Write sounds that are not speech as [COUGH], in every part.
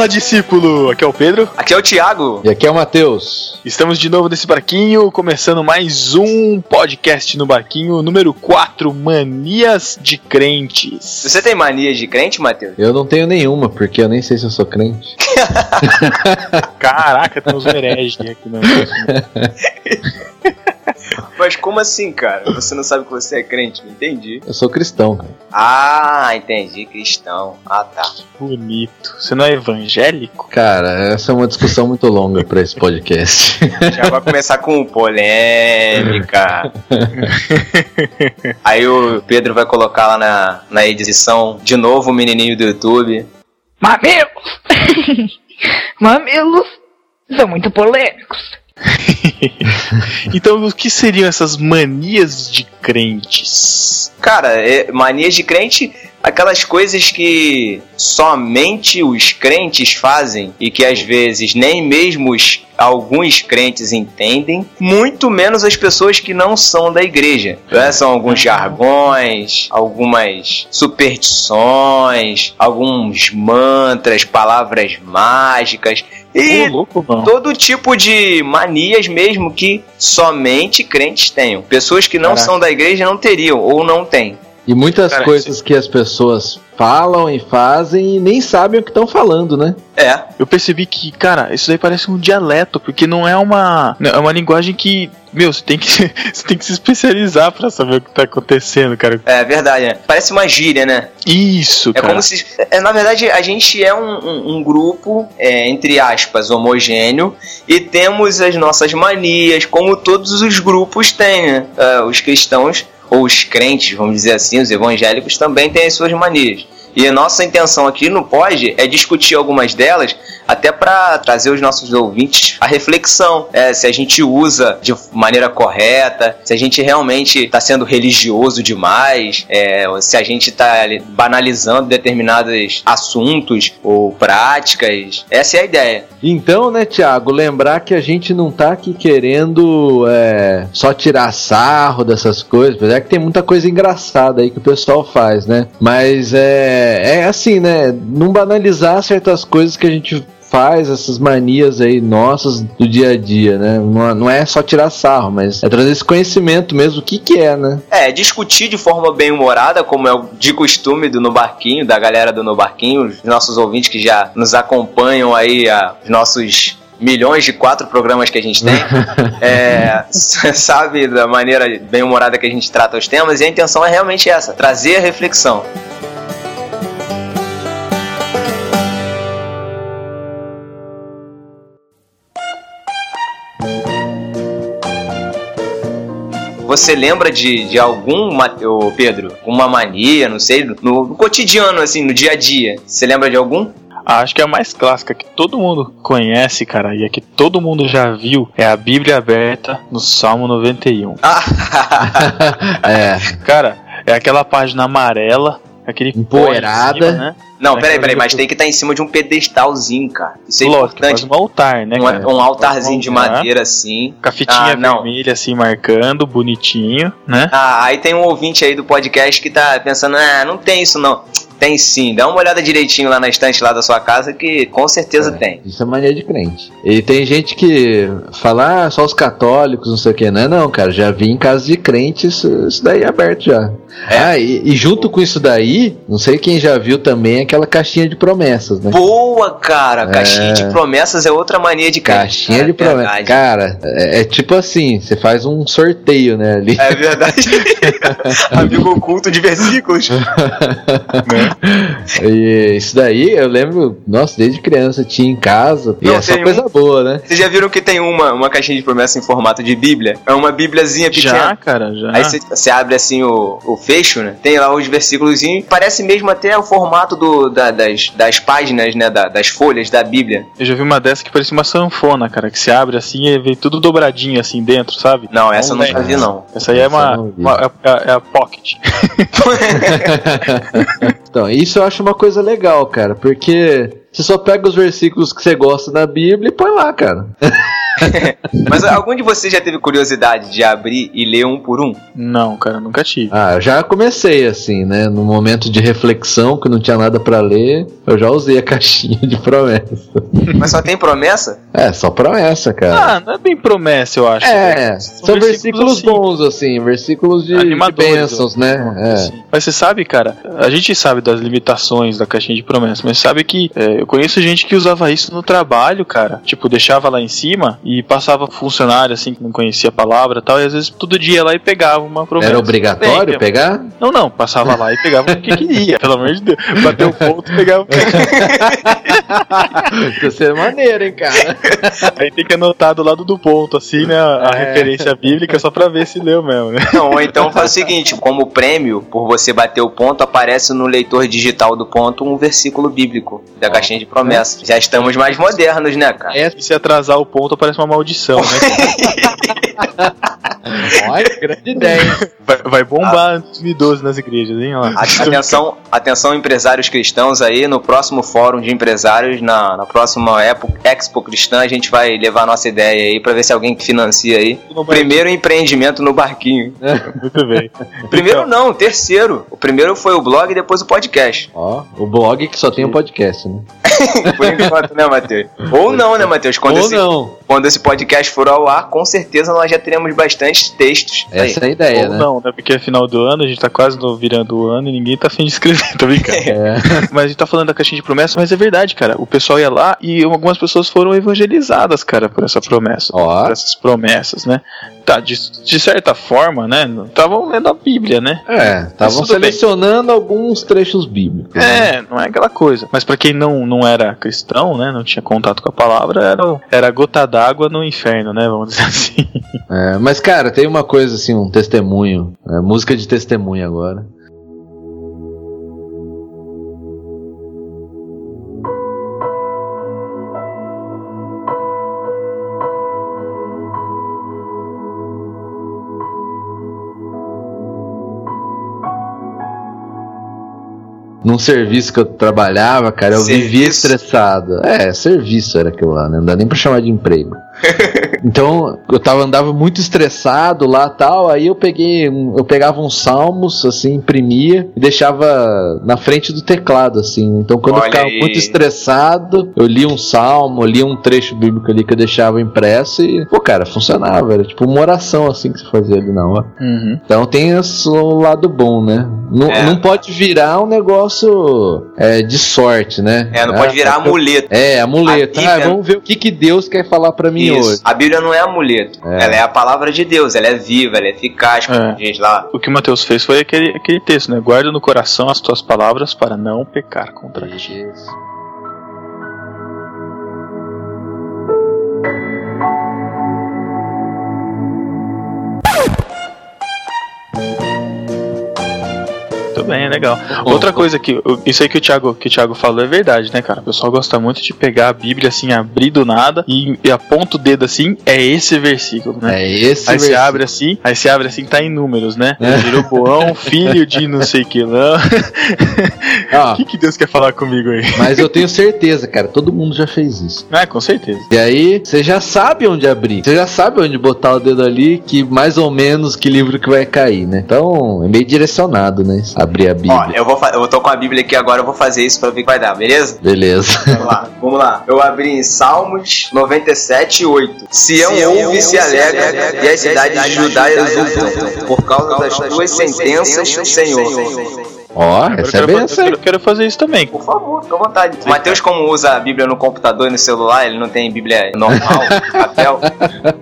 Fala, discípulo! Aqui é o Pedro. Aqui é o Thiago. E aqui é o Matheus. Estamos de novo nesse barquinho, começando mais um podcast no barquinho, número 4, Manias de Crentes. Você tem mania de crente, Matheus? Eu não tenho nenhuma, porque eu nem sei se eu sou crente. [LAUGHS] Caraca, tem uns hereges aqui no [LAUGHS] Mas como assim, cara? Você não sabe que você é crente? Não entendi. Eu sou cristão, cara. Ah, entendi. Cristão. Ah, tá. Bonito. Você não é evangélico? Cara, essa é uma discussão muito longa pra esse podcast. [LAUGHS] Já vai começar com polêmica. [LAUGHS] Aí o Pedro vai colocar lá na, na edição de novo o menininho do YouTube. Mamilos! [LAUGHS] Mamilos são muito polêmicos. Então, o que seriam essas manias de crentes? Cara, é, manias de crente, aquelas coisas que somente os crentes fazem e que às vezes nem mesmo os, alguns crentes entendem, muito menos as pessoas que não são da igreja. Né? São alguns jargões, algumas superstições, alguns mantras, palavras mágicas. E louco, todo tipo de manias mesmo que somente crentes tenham. Pessoas que não Caraca. são da igreja não teriam ou não têm. E muitas Cara, coisas que as pessoas falam e fazem e nem sabem o que estão falando, né? É. Eu percebi que, cara, isso daí parece um dialeto, porque não é uma. não, É uma linguagem que. Meu, você tem que, [LAUGHS] você tem que se especializar pra saber o que tá acontecendo, cara. É verdade, né? Parece uma gíria, né? Isso, É cara. como se. é, na verdade, a gente é um, um- um grupo, é, entre aspas, homogêneo, e temos as nossas manias, como todos os grupos têm, né? É, os cristãos, ou os crentes, vamos dizer assim, os evangélicos também têm as suas manias. E a nossa intenção aqui no Pode é discutir algumas delas, até para trazer os nossos ouvintes a reflexão. É, se a gente usa de maneira correta, se a gente realmente está sendo religioso demais, é, se a gente está banalizando determinados assuntos ou práticas. Essa é a ideia. Então, né, Thiago, lembrar que a gente não tá aqui querendo é, só tirar sarro dessas coisas, apesar que tem muita coisa engraçada aí que o pessoal faz, né? Mas é, é assim, né? Não banalizar certas coisas que a gente faz, essas manias aí nossas do dia a dia, né? Não, não é só tirar sarro, mas é trazer esse conhecimento mesmo, o que que é, né? É, discutir de forma bem humorada, como é de costume do No Barquinho, da galera do No Barquinho, os nossos ouvintes que já nos acompanham aí, a, os nossos milhões de quatro programas que a gente tem, [LAUGHS] é, [LAUGHS] sabe da maneira bem humorada que a gente trata os temas, e a intenção é realmente essa, trazer a reflexão. Você lembra de, de algum, ô, Pedro, uma mania, não sei, no, no cotidiano, assim, no dia a dia? Você lembra de algum? Ah, Acho que a mais clássica que todo mundo conhece, cara, e é que todo mundo já viu, é a Bíblia aberta no Salmo 91. Ah, [LAUGHS] é, Cara, é aquela página amarela, aquele Empoeirada. cima, né? Não, É peraí, peraí, mas tem que estar em cima de um pedestalzinho, cara. Isso é Lógico, importante. um altar, né, Um, cara? um altarzinho de Um madeira assim. Com a fitinha Ah, não. vermelha assim marcando, bonitinho, né? Ah, aí tem um ouvinte aí do podcast que tá pensando, ah, não tem isso não. Tem sim, dá uma olhada direitinho lá na estante lá da sua casa que com certeza tem. Isso é mania de crente. E tem gente que fala, ah, só os católicos, não sei o que. Não é não, cara. Já vi em casa de crente isso, isso daí aberto já. É. Ah, e, e junto com isso daí, não sei quem já viu também aquela caixinha de promessas, né? Boa, cara! Caixinha de promessas é outra mania de crente. Caixinha cara, de promessas. Cara, é, é tipo assim, você faz um sorteio, né, ali. É verdade. [LAUGHS] Amigo oculto de versículos. [LAUGHS] E isso daí eu lembro, nossa, desde criança tinha em casa. E Não, é só coisa um- boa, né? Vocês já viram que tem uma, uma caixinha de promessa em formato de bíblia? É uma bíbliazinha pequena. Já, cara, já. Aí você, você abre assim o, o fecho, né? Tem lá os versículos. Parece mesmo até o formato do, da, das, das páginas, né? Da, das folhas da Bíblia. Eu já vi uma dessa que parecia uma sanfona, cara, que se abre assim e vem tudo dobradinho assim dentro, sabe? Não, essa eu nunca vi, não. Essa aí é uma, uma é, é, é a pocket. [LAUGHS] então, isso eu acho uma coisa legal, cara, porque você só pega os versículos que você gosta da Bíblia e põe lá, cara. [LAUGHS] Mas algum de vocês já teve curiosidade de abrir e ler um por um? Não, cara, nunca tive. Ah, eu já comecei assim, né? No momento de reflexão, que não tinha nada para ler, eu já usei a [LAUGHS] caixinha de promessa. Mas só tem promessa? É, só promessa, cara. Ah, não é bem promessa, eu acho. É, são, são versículos, versículos assim, bons, assim, versículos de, de bênçãos, né? É. Assim. Mas você sabe, cara, a gente sabe das limitações da caixinha de promessa, mas sabe que é, eu conheço gente que usava isso no trabalho, cara. Tipo, deixava lá em cima e passava funcionário assim que não conhecia a palavra e tal, e às vezes todo dia lá e pegava uma promessa. Era obrigatório Bem, pegar? Não, não, passava lá e pegava o que queria, pelo amor de Deus. Bateu o ponto e pegava o que [LAUGHS] Isso é maneiro, hein, cara. Aí tem que anotar do lado do ponto, assim, né, a, é. referência bíblica só pra ver se leu mesmo, né? Não, ou então faz o seguinte, como prêmio, por você bater o ponto, aparece no leitor digital do ponto um versículo bíblico da caixinha de promessas. Já estamos mais modernos, né, cara? É, se atrasar o ponto, aparece uma maldição, né? [LAUGHS] Olha, grande ideia. Vai, vai bombar em 2012 nas igrejas, hein? Atenção, atenção, empresários cristãos aí. No próximo fórum de empresários, na, na próxima Expo, Expo Cristã, a gente vai levar a nossa ideia aí pra ver se alguém financia aí. Primeiro empreendimento no barquinho. Muito bem. Primeiro então. não, terceiro. O primeiro foi o blog e depois o podcast. Ó, o blog que só tem o podcast, né? [LAUGHS] Por enquanto, né, Matheus? Ou não, né, Matheus? Ou esse, não. Quando esse podcast for ao ar, com certeza nós já teremos bastante textos. Essa aí. é a ideia, Ou né? não, né? Porque é final do ano, a gente tá quase no virando o ano e ninguém tá afim de escrever, [LAUGHS] tá brincando? É. [LAUGHS] Mas a gente tá falando da caixinha de promessa, mas é verdade, cara. O pessoal ia lá e algumas pessoas foram evangelizadas, cara, por essa promessa. Ó. Por essas promessas, né? Tá, de, de certa forma, né? Estavam lendo a Bíblia, né? É, estavam selecionando bem. alguns trechos bíblicos. É, né? não é aquela coisa. Mas para quem não, não era cristão, né? Não tinha contato com a palavra, era, era gota d'água no inferno, né? Vamos dizer [LAUGHS] assim. É, mas, cara, tem uma coisa assim, um testemunho. É, música de testemunho agora. Num serviço que eu trabalhava, cara, eu serviço? vivia estressado. É, serviço era aquilo lá, né? Não dá nem pra chamar de emprego. [LAUGHS] então, eu tava, andava muito estressado lá tal, aí eu peguei, eu pegava uns salmos, assim, imprimia e deixava na frente do teclado, assim. Então, quando Olha eu ficava aí. muito estressado, eu lia um salmo, lia um trecho bíblico ali que eu deixava impresso e, pô, cara, funcionava. Era tipo uma oração, assim, que você fazia ali na hora. Uhum. Então, tem o lado bom, né? Não, é. não pode virar um negócio é, de sorte, né? É, não pode virar amuleto. É, amuleto. Ah, vamos ver o que, que Deus quer falar para mim isso. A Bíblia não é amuleto. É. Ela é a palavra de Deus, ela é viva, ela é eficaz, como é. gente lá. O que o Mateus fez foi aquele, aquele texto, né? Guarda no coração as tuas palavras para não pecar contra ti. Bem, legal. Outra coisa que. Isso aí que o, Thiago, que o Thiago falou é verdade, né, cara? O pessoal gosta muito de pegar a Bíblia assim, abrir do nada e, e aponta o dedo assim, é esse versículo, né? É esse Aí você abre assim, aí você abre assim, tá em números, né? É. Jeroboão, filho de não sei que não. [LAUGHS] O que, que Deus quer falar comigo aí? Mas eu tenho certeza, cara, todo mundo já fez isso. É, com certeza. E aí, você já sabe onde abrir. Você já sabe onde botar o dedo ali, que mais ou menos que livro que vai cair, né? Então, é meio direcionado, né? abrir a Bíblia. Ó, eu, vou eu tô com a Bíblia aqui agora, eu vou fazer isso pra ver o que vai dar, beleza? Beleza. Vamos lá, vamos lá. Eu abri em Salmos 97, 8. Sião ouve e se alegra, e as cidades de Judá exultam, por causa das tuas sentenças, Senhor. Ó, eu essa é quero, bem fa- eu quero, fazer isso também. Por favor, fica à vontade. O Matheus, como usa a Bíblia no computador e no celular, ele não tem Bíblia normal, [LAUGHS] papel,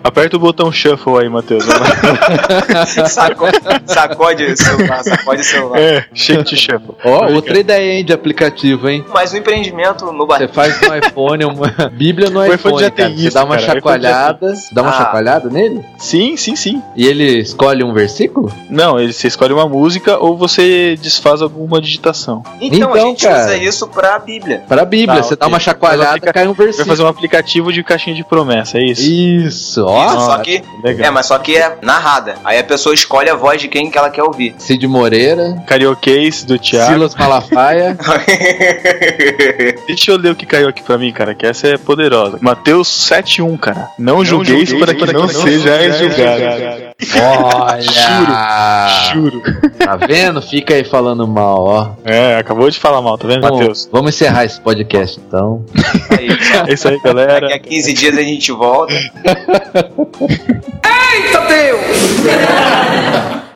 Aperta o botão shuffle aí, Matheus. [LAUGHS] sacode, sacode o celular, sacode o celular. é, shift shuffle. Ó, outra ideia, hein, de aplicativo, hein? Mas o empreendimento no Você faz no iPhone, uma [LAUGHS] Bíblia no O iPhone tem cara. Você isso, dá uma cara. Chacoalhada, dá uma Ah. chacoalhada nele Sim, sim, sim. e ele escolhe um versículo? Não, ele- você escolhe uma música ou você desfaz alguma digitação. Então, a Então, gente cara. usa isso pra Bíblia. Para a Bíblia, Tá, você dá uma chacoalhada, Mas fica- cai um Vai versículo. fazer um aplicativo de caixinha de promessa, é isso? Isso, ó. Isso, só que... Legal. É, mas só que é narrada. Aí a pessoa escolhe a voz de quem que ela quer ouvir. Cid Moreira, Carioquês do Thiago. Silas Malafaia. [LAUGHS] Deixa eu ler o que caiu aqui pra mim, cara, que essa é poderosa. Mateus 7.1, cara. Não, julgueis para que não, sejais julgados. Olha! Juro. Tá vendo? Fica aí falando mal, ó. É, acabou de falar mal, tá vendo, Matheus? vamos encerrar esse podcast então. Aí, É isso aí, daqui galera. a 15 dias a gente volta. [LAUGHS]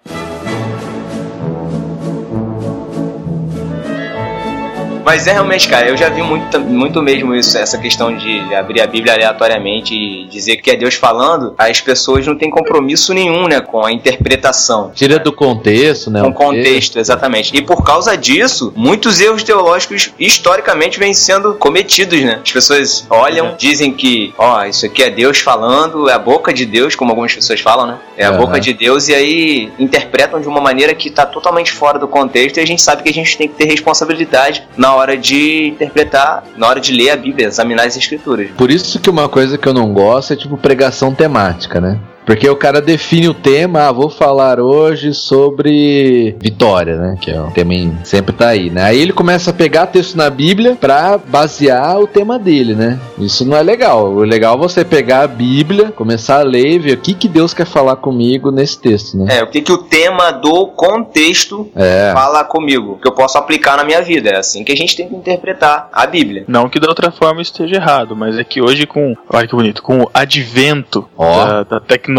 Mas é realmente, cara, eu já vi muito, muito mesmo isso, essa questão de abrir a Bíblia aleatoriamente e dizer que é Deus falando, as pessoas não têm compromisso nenhum, né, com a interpretação. Tira do contexto, né? Com o contexto, exatamente. E por causa disso, muitos erros teológicos historicamente vêm sendo cometidos, né? As pessoas olham, dizem que, ó, isso aqui é Deus falando, é a boca de Deus, como algumas pessoas falam, né? É a Aham. boca de Deus, e aí interpretam de uma maneira que tá totalmente fora do contexto, e a gente sabe que a gente tem que ter responsabilidade na hora de interpretar, na hora de ler a Bíblia, examinar as escrituras. Por isso que uma coisa que eu não gosto é tipo pregação temática, né? Porque o cara define o tema, ah, vou falar hoje sobre vitória, né? Que é um tema em- sempre tá aí, né? Aí ele começa a pegar texto na Bíblia pra basear o tema dele, né? Isso não é legal. O legal é você pegar a Bíblia, começar a ler e ver o que, que Deus quer falar comigo nesse texto, né? É, o que, que o tema do contexto É. fala comigo, que eu posso aplicar na minha vida. É assim que a gente tem que interpretar a Bíblia. Não que da outra forma esteja errado, mas é que hoje com, olha que bonito, com o advento Ó. da, da tecnologia,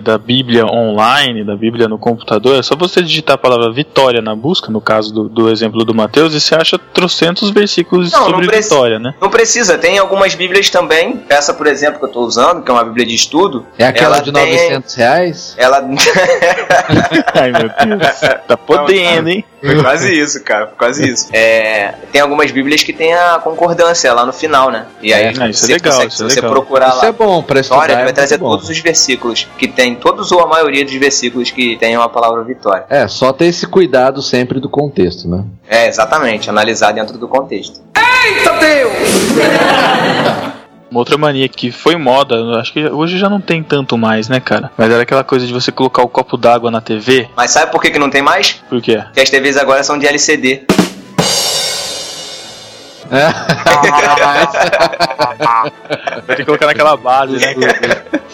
da Bíblia online, da Bíblia no computador, é só você digitar a palavra vitória na busca, no caso do, do exemplo do Mateus, e você acha trocentos versículos Não, não sobre precisa. vitória, né? Não precisa, tem algumas Bíblias também. Essa, por exemplo, que eu estou usando, que é uma Bíblia de estudo. É aquela ela de tem- 900 reais? Ela. [LAUGHS] Ai meu Deus, tá podendo, hein? Foi quase isso, cara. Foi quase isso. É, tem algumas Bíblias que tem a concordância lá no final, né? E aí, É, isso é você legal, consegue- isso é se você legal. procurar Isso lá. é bom pra estudar. Vitória, é vai trazer todos os versículos que tem, todos ou a maioria dos versículos que tenham a palavra vitória. É, só ter esse cuidado sempre do contexto, né? É, exatamente, analisar dentro do contexto. [LAUGHS] Uma outra mania que foi moda, acho que hoje já não tem tanto mais, né, cara? Mas era aquela coisa de você colocar o copo d'água na TV. Mas sabe por que, que não tem mais? Por quê? Porque as TVs agora são de LCD. Vai [LAUGHS] ter que colocar naquela base, né?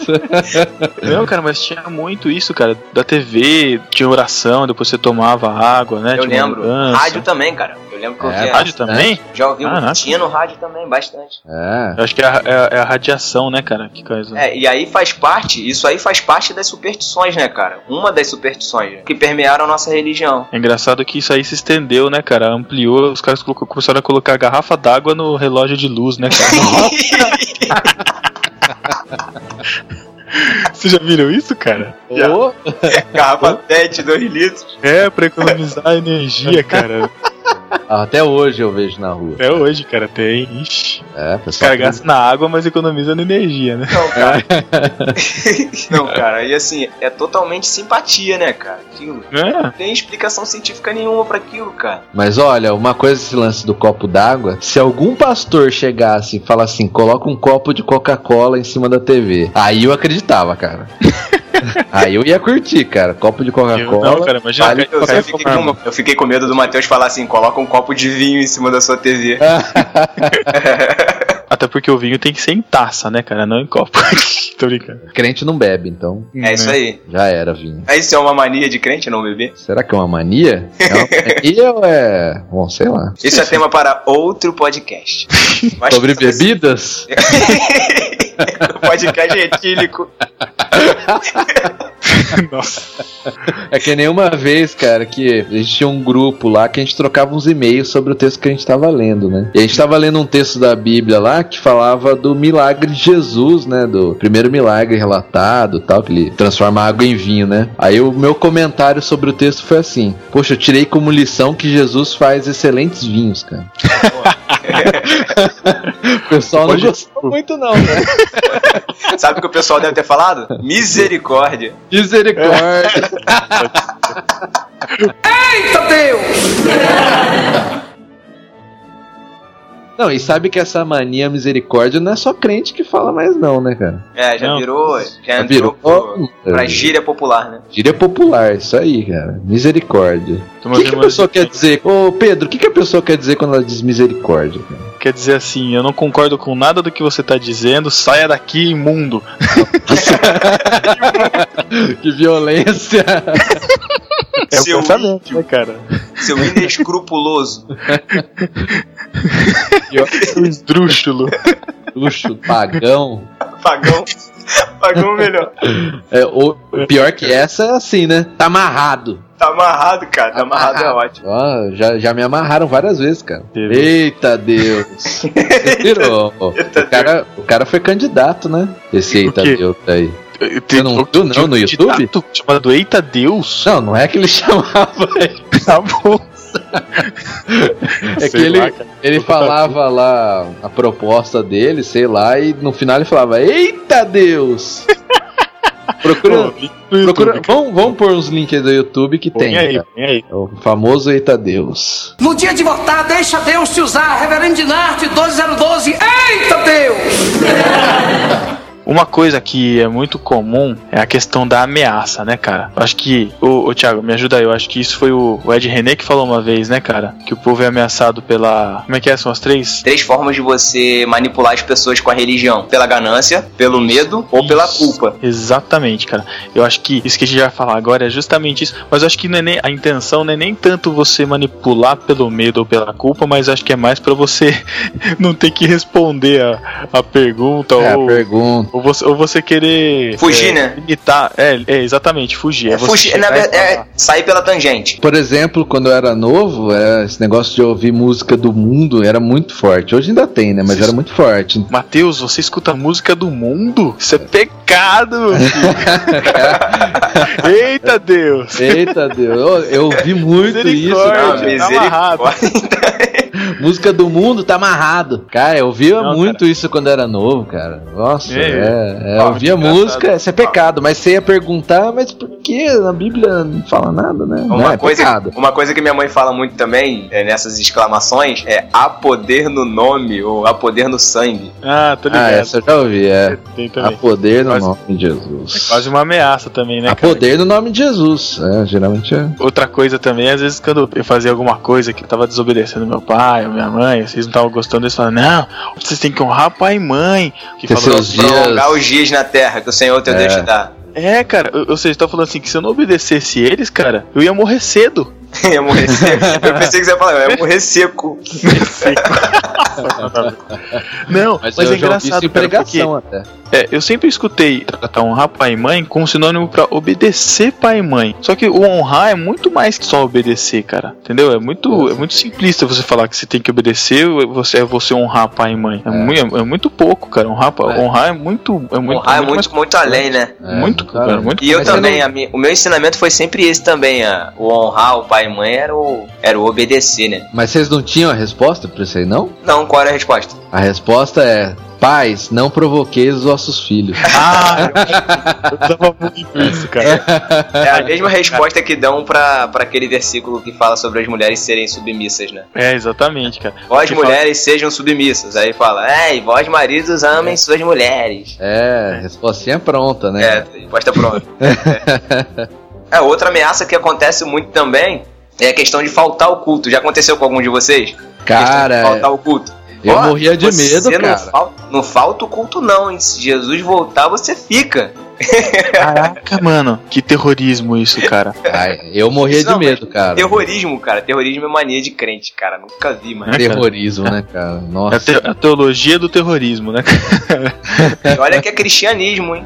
[LAUGHS] Não, cara, mas tinha muito isso, cara. Da TV, tinha oração, depois você tomava água, né? Eu tinha lembro. mudança. Rádio também, cara. Eu lembro que eu É, ouvia. Rádio também? Já ouvi, Caraca. tinha no rádio também, bastante. É. Eu acho que é a, é é a radiação, né, cara? Que coisa. É, e aí faz parte, isso aí faz parte das superstições, né, cara? Uma das superstições né, que permearam a nossa religião. É engraçado que isso aí se estendeu, né, cara? Ampliou, os caras colocou- começaram a colocar garrafa d'água no relógio de luz, né, cara? [LAUGHS] Vocês já viram isso, cara? Ô, [LAUGHS] Garrafa PET, 2 litros. É, pra economizar energia, [LAUGHS] cara. Até hoje eu vejo na rua. Até hoje, cara, tem. Ixi. É, Os pessoal. caras gastam na água, mas economiza na energia, né? Não, cara. [LAUGHS] Não, cara, e assim, é totalmente simpatia, né, cara? Aquilo. É. Não tem explicação científica nenhuma pra aquilo, cara. Mas olha, uma coisa esse lance do copo d'água, se algum pastor chegasse e falar assim, coloca um copo de Coca-Cola em cima da TV, aí eu acreditava, cara. [LAUGHS] aí eu ia curtir, cara. Copo de Coca-Cola. Não, cara, imagina. vale Eu, cara, eu fiquei com, eu fiquei com medo do Matheus falar assim: coloca um copo de vinho em cima da sua TV. [LAUGHS] Até porque o vinho tem que ser em taça, né, cara? Não em copo. [LAUGHS] Tô brincando. Crente não bebe, então É isso aí. já era vinho. É isso é uma mania de crente não beber? Será que é uma mania? É uma [LAUGHS] mania ou é. Bom, sei lá. Isso é tema para outro podcast. Sobre bebidas? O [LAUGHS] podcast é etílico. [LAUGHS] Nossa. É que nem uma vez, cara, que a gente tinha um grupo lá que a gente trocava uns e-mails sobre o texto que a gente tava lendo, né? E a gente tava lendo um texto da Bíblia lá que falava do milagre de Jesus, né? Do primeiro milagre relatado tal, que ele transforma água em vinho, né? Aí o meu comentário sobre o texto foi assim: Poxa, eu tirei como lição que Jesus faz excelentes vinhos, cara. [LAUGHS] o pessoal não gostou muito, não, né? [LAUGHS] Sabe o que o pessoal deve ter falado? Misericórdia. Misericórdia. [LAUGHS] Eita Deus! [LAUGHS] Não, e sabe que essa mania misericórdia não é só crente que fala mais não, né, cara? É, já não. virou, já, virou pro, pra gíria popular, né? Gíria popular, isso aí, cara. Misericórdia. O que, que a pessoa quer dizer? Ô, Pedro, o que, que a pessoa quer dizer quando ela diz misericórdia? Cara? Quer dizer assim, eu não concordo com nada do que você tá dizendo, saia daqui, imundo. [LAUGHS] que violência. É seu pensamento, né, cara? Seu inescrupuloso. [LAUGHS] [LAUGHS] Esdrúxulo. Esdrúxulo, pagão. Pagão. Pagão melhor. É, o pior que essa é assim, né? Tá amarrado. Tá amarrado, cara. Tá amarrado, é ótimo. Ó, já, já me amarraram várias vezes, cara. Eita Deus. [LAUGHS] Virou. Eita o, cara, o cara foi candidato, né? Esse Eita Deus aí. Você não viu não no YouTube? Chamado Eita Deus? Não, não é que ele [LAUGHS] chamava. tá bom. É sei que ele, lá, [LAUGHS] ele falava lá a proposta dele, sei lá, e no final ele falava: Eita Deus! [LAUGHS] Procura. procura YouTube, vamos, vamos pôr uns links do YouTube que põe tem. Aí, aí. É o famoso Eita Deus. No dia de votar, deixa Deus te usar. Reverendo Dinarte 12012. Eita Deus! [LAUGHS] Uma coisa que é muito comum é a questão da ameaça, né, cara? Acho que. O, o Thiago, me ajuda aí. Eu acho que isso foi o, o Ed René que falou uma vez, né, cara? Que o povo é ameaçado pela. Como é que é? São as três? Três formas de você manipular as pessoas com a religião: pela ganância, pelo medo ou pela culpa. Exatamente, cara. Eu acho que isso que a gente vai falar agora é justamente isso. Mas eu acho que não é nem, a intenção não é nem tanto você manipular pelo medo ou pela culpa, mas acho que é mais para você [LAUGHS] não ter que responder a, a pergunta é, ou. A pergunta ou você, ou você querer. Fugir, é, né? Imitar. É, é, exatamente, fugir. É, é fugir, na verdade, é sair pela tangente. Por exemplo, quando eu era novo, é, esse negócio de ouvir música do mundo era muito forte. Hoje ainda tem, né? Mas Isso. era muito forte. Matheus, você escuta música do mundo? Isso é pecado! [LAUGHS] Eita Deus! Eita Deus! Eu, eu ouvi muito isso. Não, misericórdia. [LAUGHS] Música do mundo tá amarrado. Cara, eu ouvia não, muito cara. isso quando era novo, cara. Nossa, é. é, é eu ouvia música, isso é pecado, mas você ia perguntar, mas por que na Bíblia não fala nada, né? Uma, não, é coisa, pecado. uma coisa que minha mãe fala muito também, é, nessas exclamações, é há poder no nome ou há poder no sangue. Ah, tô ligado. Ah, essa eu já ouvi, é. Há poder no quase, nome de Jesus. É quase uma ameaça também, né? Há cara? poder no nome de Jesus, é, geralmente é. Outra coisa também, às vezes quando eu fazia alguma coisa que tava desobedecendo meu pai, minha mãe, vocês não estavam gostando, eles falam, não, vocês têm que honrar pai e mãe. Que falou, seus dias... prolongar os dias na terra que o Senhor teu é. Deus te dá. É, cara, ou seja, tá falando assim que se eu não obedecesse eles, cara, eu ia morrer cedo. [LAUGHS] ia morrer seco. Eu pensei que você ia falar, eu ia morrer seco. [LAUGHS] não, mas, mas é engraçado, porque até. É, eu sempre escutei tratar honrar pai e mãe como sinônimo para obedecer pai e mãe. Só que o honrar é muito mais que só obedecer, cara. Entendeu? É muito, é muito simplista você falar que você tem que obedecer, você é você honrar pai e mãe. É, é. Muito, é muito pouco, cara. Honrar, é. honrar é muito, é muito, honrar é muito, muito, muito além, né? muito, cara, muito. E eu também, não... o meu ensinamento foi sempre esse também, a, o honrar o pai e mãe era o, era o obedecer, né? Mas vocês não tinham a resposta pra isso aí, não? Não, qual era a resposta? A resposta é Pais, não provoqueis os vossos filhos. [LAUGHS] Ah, eu dava muito isso, cara. É a mesma resposta que dão pra, pra aquele versículo que fala sobre as mulheres serem submissas, né? É, exatamente, cara. Vós, mulheres, fala... sejam submissas. Aí fala, é, e vós, maridos, amem é. suas mulheres. É, respostinha pronta, né? É, resposta pronta. é. [LAUGHS] é, outra ameaça que acontece muito também é a questão de faltar o culto. Já aconteceu com algum de vocês? Cara. faltar o culto. Eu Ó, morria de medo, cara. Não falta, não falta o culto, não, hein? Se Jesus voltar, você fica. Caraca, mano, que terrorismo isso, cara. Ai, eu morria de medo, cara. Terrorismo, cara. Terrorismo é mania de crente, cara. Nunca vi, mano. É, terrorismo, né, cara? Nossa. É a, te a, teologia do terrorismo, né? Olha que é cristianismo, hein?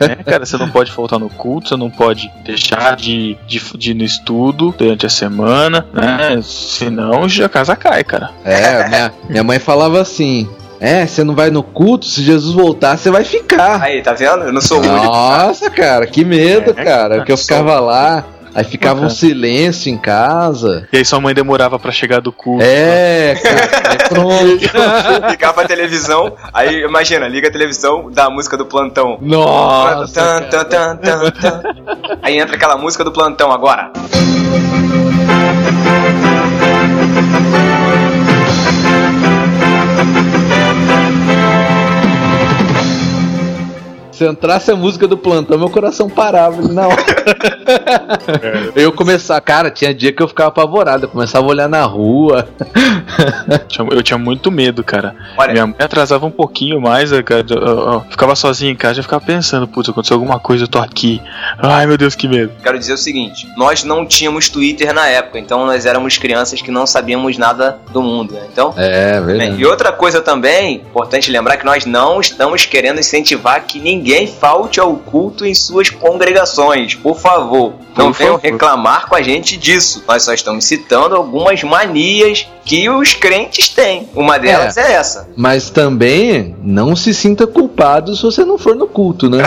É, cara, você não pode faltar no culto, você não pode deixar de, de, de ir no estudo durante a semana, né? Senão a casa cai, cara. É, minha, minha mãe falava assim: é, você não vai no culto, se Jesus voltar, você vai ficar. Aí, tá vendo? Eu não sou Nossa, cara, que medo, é, cara. Porque eu ficava lá. Aí ficava um silêncio em casa. E aí sua mãe demorava para chegar do culto. É, cara, é [LAUGHS] pronto. Ficava a televisão, aí imagina, liga a televisão, dá a música do plantão. Nossa. Tan, tan, tan, aí entra aquela música do plantão agora. Se entrasse a música do plantão, meu coração parava ali na hora. eu começava, cara, tinha dia que eu ficava apavorado, eu começava a olhar na rua. [LAUGHS] eu tinha muito medo, cara. Olha. Minha mãe atrasava um pouquinho mais, cara. Eu, eu, eu ficava sozinho em casa e ficava pensando, putz, aconteceu alguma coisa, eu tô aqui. Ai, meu Deus, que medo. Quero dizer o seguinte: nós não tínhamos Twitter na época, então nós éramos crianças que não sabíamos nada do mundo. Né? Então, é, verdade. E outra coisa também, importante lembrar que nós não estamos querendo incentivar que ninguém ninguém falte ao culto em suas congregações, por favor. Não por venham favor. reclamar com a gente disso. Nós só estamos citando algumas manias que os crentes têm. Uma delas é, é essa. Mas também não se sinta culpado se você não for no culto, né?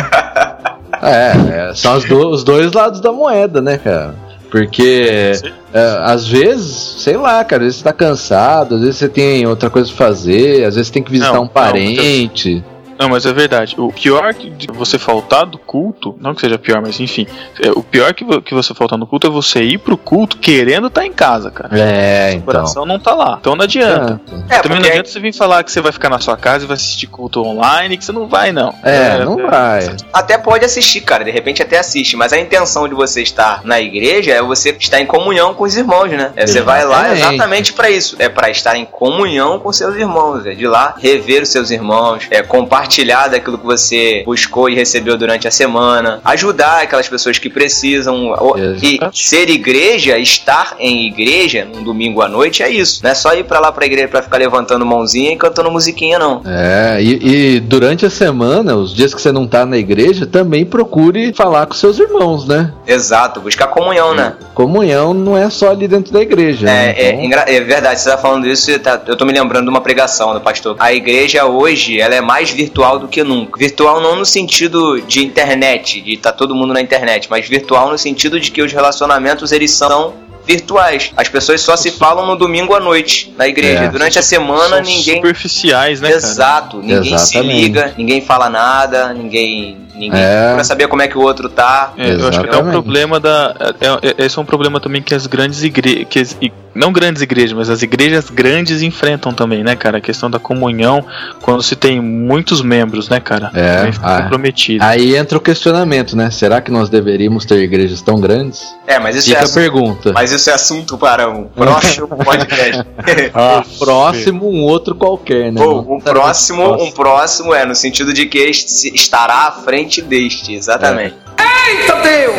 [LAUGHS] é, é, são do, os dois lados da moeda, né, cara? Porque é, às vezes, sei lá, cara, às vezes você tá cansado, às vezes você tem outra coisa pra fazer, às vezes tem que visitar não, um parente. Não, não, mas é verdade. O pior de você faltar do culto, não que seja pior, mas enfim, é, o pior que, que você faltar no culto é você ir pro culto querendo estar tá em casa, cara. É, então. O coração não tá lá. Então não adianta. É, Também não adianta você vir falar que você vai ficar na sua casa e vai assistir culto online, que você não vai, não. É, é não é, vai. Até pode assistir, cara, de repente até assiste, mas a intenção de você estar na igreja é você estar em comunhão com os irmãos, né? É, você vai lá exatamente para isso. É para estar em comunhão com seus irmãos. É de lá rever os seus irmãos, é compartilhar compartilhar daquilo que você buscou e recebeu durante a semana, ajudar aquelas pessoas que precisam. E ser igreja, estar em igreja num domingo à noite é isso. Não é só ir para lá pra igreja para ficar levantando mãozinha e cantando musiquinha, não. É, e, e, durante a semana, os dias que você não tá na igreja, também procure falar com seus irmãos, né? Exato, buscar comunhão, né? Comunhão não é só ali dentro da igreja. É, né? então... é, é, verdade, você tá falando isso, tá, eu tô me lembrando de uma pregação do pastor. A igreja hoje, ela é mais virtual virtual do que nunca. Virtual não no sentido de internet, de estar tá todo mundo na internet, mas virtual no sentido de que os relacionamentos eles são virtuais. As pessoas só se falam no domingo à noite na igreja. É. Durante a semana São ninguém. Superficiais, né? Exato. Cara? Ninguém Exatamente. se liga, ninguém fala nada, ninguém Ninguém é. pra saber como é que o outro tá. É, eu acho que é um problema da. É, é, esse é um problema também que as grandes igrejas. Não grandes igrejas, mas as igrejas grandes enfrentam também, né, cara? A questão da comunhão, quando se tem muitos membros, né, cara? É. Ah, comprometido. Aí entra o questionamento, né? Será que nós deveríamos ter igrejas tão grandes? É, mas isso Fica é. a pergunta. Mas isso é assunto para um próximo [LAUGHS] podcast. [LAUGHS] ah, [LAUGHS] próximo, um outro qualquer, né? Pô, um próximo, um próximo é no sentido de que estará à frente diferente deste, exatamente. É. Eita Deus!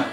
[LAUGHS]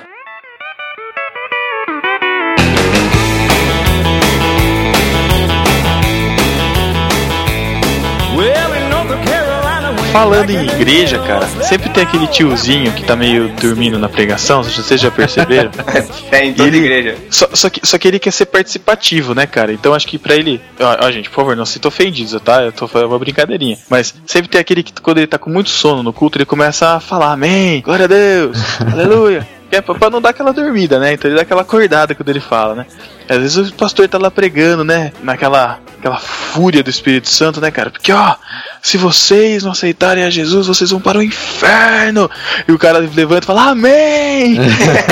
Falando em igreja, cara, sempre tem aquele tiozinho que tá meio dormindo na pregação, vocês já perceberam? [LAUGHS] é, em toda ele, igreja. Só, só, que, só que ele quer ser participativo, né, cara? Então acho que pra ele. Ó, ó gente, por favor, não se ofendidos, tá? Eu tô fazendo uma brincadeirinha. Mas sempre tem aquele que, quando ele tá com muito sono no culto, ele começa a falar: Amém, glória a Deus, [LAUGHS] aleluia. É pra não dar aquela dormida, né? Então ele dá aquela acordada quando ele fala, né? Às vezes o pastor tá lá pregando, né? Naquela aquela fúria do Espírito Santo, né, cara? Porque, ó, se vocês não aceitarem a Jesus, vocês vão para o inferno. E o cara levanta e fala, Amém!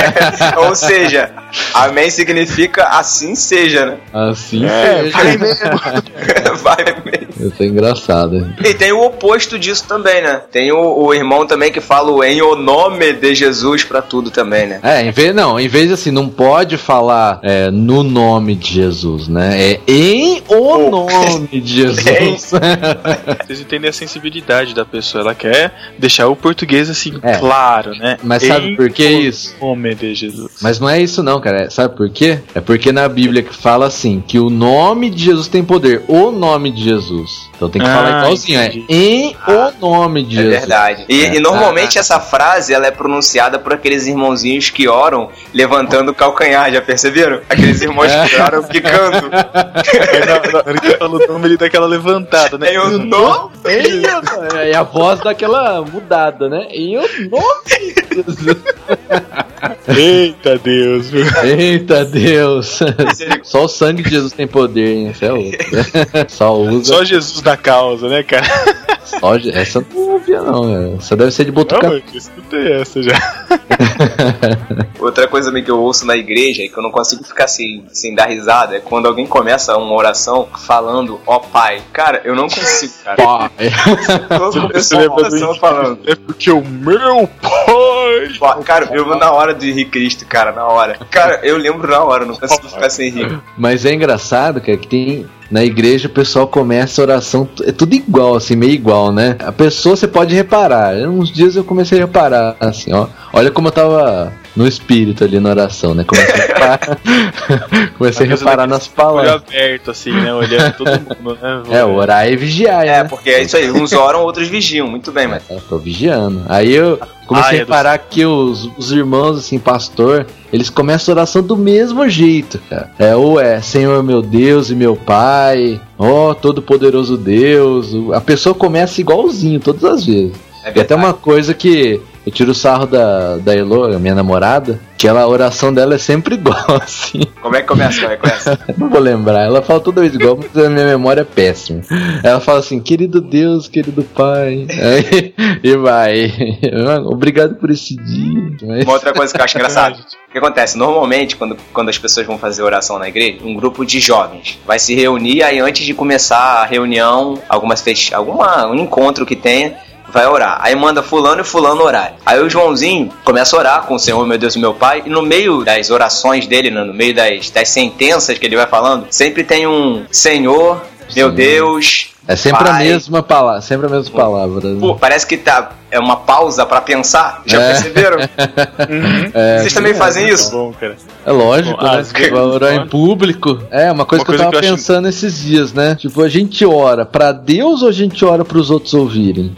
[LAUGHS] Ou seja, Amém significa assim seja, né? Assim é, seja. Vai mesmo. [LAUGHS] vai mesmo. Isso é engraçado. E tem o oposto disso também, né? Tem o, o irmão também que fala o em o nome de Jesus para tudo também, né? É, em vez, não, em vez assim, não pode falar é, no no nome de Jesus, né? É em o nome de Jesus. [LAUGHS] [LAUGHS] Vocês entendem a sensibilidade da pessoa. Ela quer deixar o português assim, É. claro, né? Mas sabe Em por que o isso? nome de Jesus. Mas não é isso não, cara. É- Sabe por quê? É porque na Bíblia que fala assim, que o nome de Jesus tem poder. O nome de Jesus. Então tem que Ah, falar igualzinho. É em o nome de É Jesus. verdade. E, É. e normalmente essa frase ela é pronunciada por aqueles irmãozinhos que oram levantando o calcanhar, já perceberam? Aqueles irmãos [LAUGHS] [LAUGHS] que oram quicando. Aí na, na hora que fala o nome, ele dá aquela levantada, né? Eu não. O- É [LAUGHS] a voz daquela mudada, né? O de Jesus. Eita Deus, viu? Eita Deus. Só o sangue de Jesus tem poder, hein? Essa é outra. [LAUGHS] Só usa. Só Jesus na causa, né, cara? Só... Essa eu não ouvia, não. velho. Essa deve ser de Não, Botucatu. eu escutei essa já. [LAUGHS] Outra coisa também que eu ouço na igreja e que eu não consigo ficar sem, sem dar risada é quando alguém começa uma oração falando, ó pai. Cara, eu não consigo, cara. Pá. [LAUGHS] Todo Você pessoal lembra do oração Henrique? falando. É porque o meu pai. Pô, Cara, eu vou na hora de rir Cristo, cara, na hora. Cara, eu lembro na hora, não consigo ficar sem rir. Mas é engraçado, cara, que tem. Na igreja o pessoal começa a oração, é tudo igual, assim, meio igual, né? A pessoa você pode reparar. Uns dias eu comecei a reparar, assim, ó. Olha como eu tava no espírito ali na oração, né? [LAUGHS] Comecei a reparar, comecei a reparar nas Olho palavras. aberto, assim, né? Olhando todo mundo, né? [LAUGHS] É, orar e vigiar, É, né? porque é isso aí, uns oram, outros vigiam, muito bem, mas. Eu tô vigiando. Aí eu comecei Ah, é a reparar que os, os irmãos, assim, pastor, eles começam a oração do mesmo jeito, cara. É, ou é Senhor meu Deus e meu Pai, ó Todo-Poderoso Deus. A pessoa começa igualzinho todas as vezes. É E até uma coisa que eu tiro o sarro da, da Elo, minha namorada, que ela, a oração dela é sempre [LAUGHS] igual, assim. Como é que começa? Como é que começa? [LAUGHS] Não vou lembrar. Ela fala toda vez igual, mas a minha memória é péssima. Ela fala assim, querido Deus, querido Pai. Aí, [LAUGHS] e vai. Obrigado por esse dia. Mas- Uma outra coisa que eu acho engraçado. O que acontece? Normalmente, quando, quando as pessoas vão fazer oração na igreja, um grupo de jovens vai se reunir, aí antes de começar a reunião, algumas fech... alguma um encontro que tenha, vai orar. Aí manda fulano e fulano orar. Aí o Joãozinho começa a orar com o Senhor, meu Deus e meu Pai, e no meio das orações dele, né, no meio das, das sentenças que ele vai falando, sempre tem um Senhor, meu. Deus. É sempre a mesma palavra, sempre a mesma palavra. né? Pô, parece que tá, é uma pausa pra pensar. Já É. perceberam? [LAUGHS] É, Vocês também fazem Tá isso? bom, cara. É lógico, Bom, né? orar em público. É, uma coisa Uma que eu tava que eu acho- pensando esses dias, né? Tipo, a gente ora pra Deus ou a gente ora pros outros ouvirem?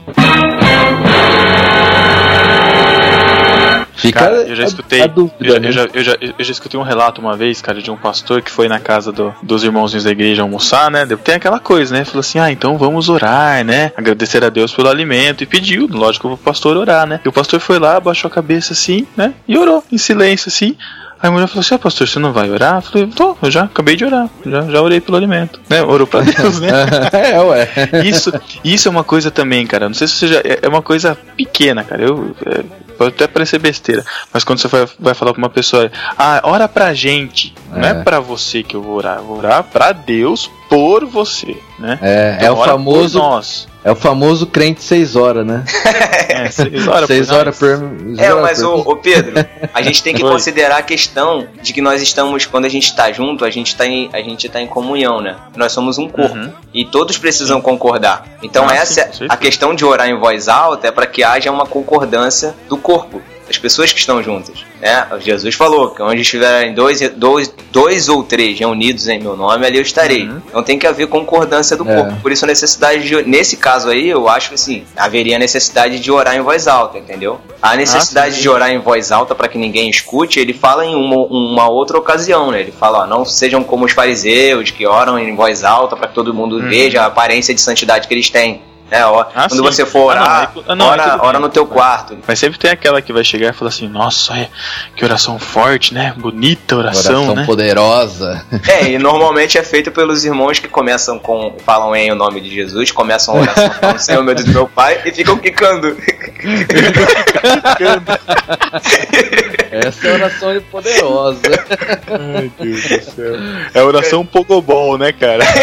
Fica Cara, eu já a- escutei. a dúvida, eu, já, né? eu, já, eu, já, eu já escutei um relato uma vez, cara, de um pastor que foi na casa do- dos irmãozinhos da igreja almoçar, né? Tem aquela coisa, né? Falou assim: ah, então vamos orar, né? Agradecer a Deus pelo alimento. E pediu, lógico, o pastor orar, né? E o pastor foi lá, abaixou a cabeça assim, né? E orou, em silêncio assim. Aí a mulher falou assim: ah, pastor, você não vai orar? Eu falei: tô, eu já acabei de orar. Já, já orei pelo alimento, né? Orou pra [LAUGHS] Deus, né? [LAUGHS] é, ué. [LAUGHS] Isso, isso é uma coisa também, cara. Não sei se você já. É é uma coisa pequena, cara. Eu. é, pode até parecer besteira. Mas quando você vai, vai falar pra uma pessoa, ah, ora pra gente. Não É. é pra você que eu vou orar. Eu vou orar pra Deus por você, né? É, é Então, o ora famoso. É o famoso crente seis horas, né? [LAUGHS] É, seis horas seis por horas por. É, horas mas por- ô, ô, Pedro, a gente tem que Oi. considerar a questão de que nós estamos, quando a gente tá junto, a gente tá em, a gente tá em comunhão, né? Nós somos um corpo. Uhum. E todos precisam concordar. Então Ah, essa sim, é com certeza. a questão de orar em voz alta é para que haja uma concordância do corpo. Das pessoas que estão juntas. Né? Jesus falou que onde estiverem dois, dois, dois ou três reunidos em meu nome, ali eu estarei. Uhum. Então tem que haver concordância do É. corpo. Por isso a necessidade de. Nesse caso aí, eu acho que assim, haveria necessidade de orar em voz alta, entendeu? A necessidade Ah, de orar em voz alta para que ninguém escute, ele fala em uma, uma outra ocasião, né? Ele fala, ó, não sejam como os fariseus que oram em voz alta para que todo mundo Uhum. veja a aparência de santidade que eles têm. É, ó, Ah, quando sim. você for Ah, não, orar, ah, não, aí ora, ora no teu quarto. Mas sempre tem aquela que vai chegar e falar assim: Nossa, é, que oração forte, né? Bonita oração, Oração né? poderosa. É, e normalmente é feito pelos irmãos que começam com. falam em o nome de Jesus, começam a oração falando Senhor, meu Deus do meu Pai, e ficam quicando. Essa é a oração poderosa. Ai, Deus do céu. É oração pogobol, né, cara? [LAUGHS]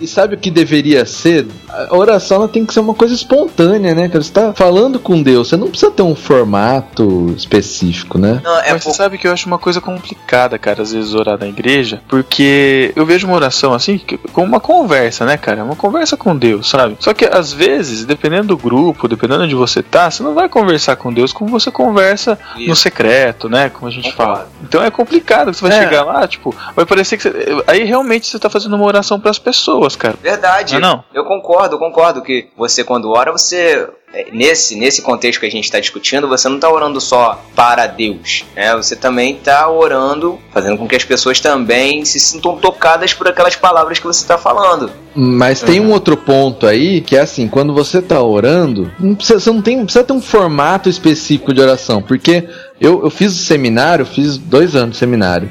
E sabe o que deveria ser a oração ela tem que ser uma coisa espontânea, né? Cara, você tá falando com Deus, você não precisa ter um formato específico, né? Não, é Mas você sabe que eu acho uma coisa complicada, cara, às vezes orar na igreja, porque eu vejo uma oração assim como uma conversa, né, cara? Uma conversa com Deus, sabe? Só que às vezes, dependendo do grupo, dependendo de você tá, você não vai conversar com Deus como você conversa Isso. no secreto, né? Como a gente fala. Então é complicado, você vai é. chegar lá, tipo, vai parecer que você... aí realmente você tá fazendo uma oração para as pessoas, cara. Verdade. Não, é não? Eu concordo, eu concordo que você quando ora, você é, nesse, nesse contexto que a gente está discutindo, você não está orando só para Deus, né? Você também está orando, fazendo com que as pessoas também se sintam tocadas por aquelas palavras que você está falando. Mas uhum. tem um outro ponto aí que é assim, quando você está orando, não precisa, você não tem, não precisa ter um formato específico de oração, porque eu, eu fiz seminário, fiz dois anos de seminário.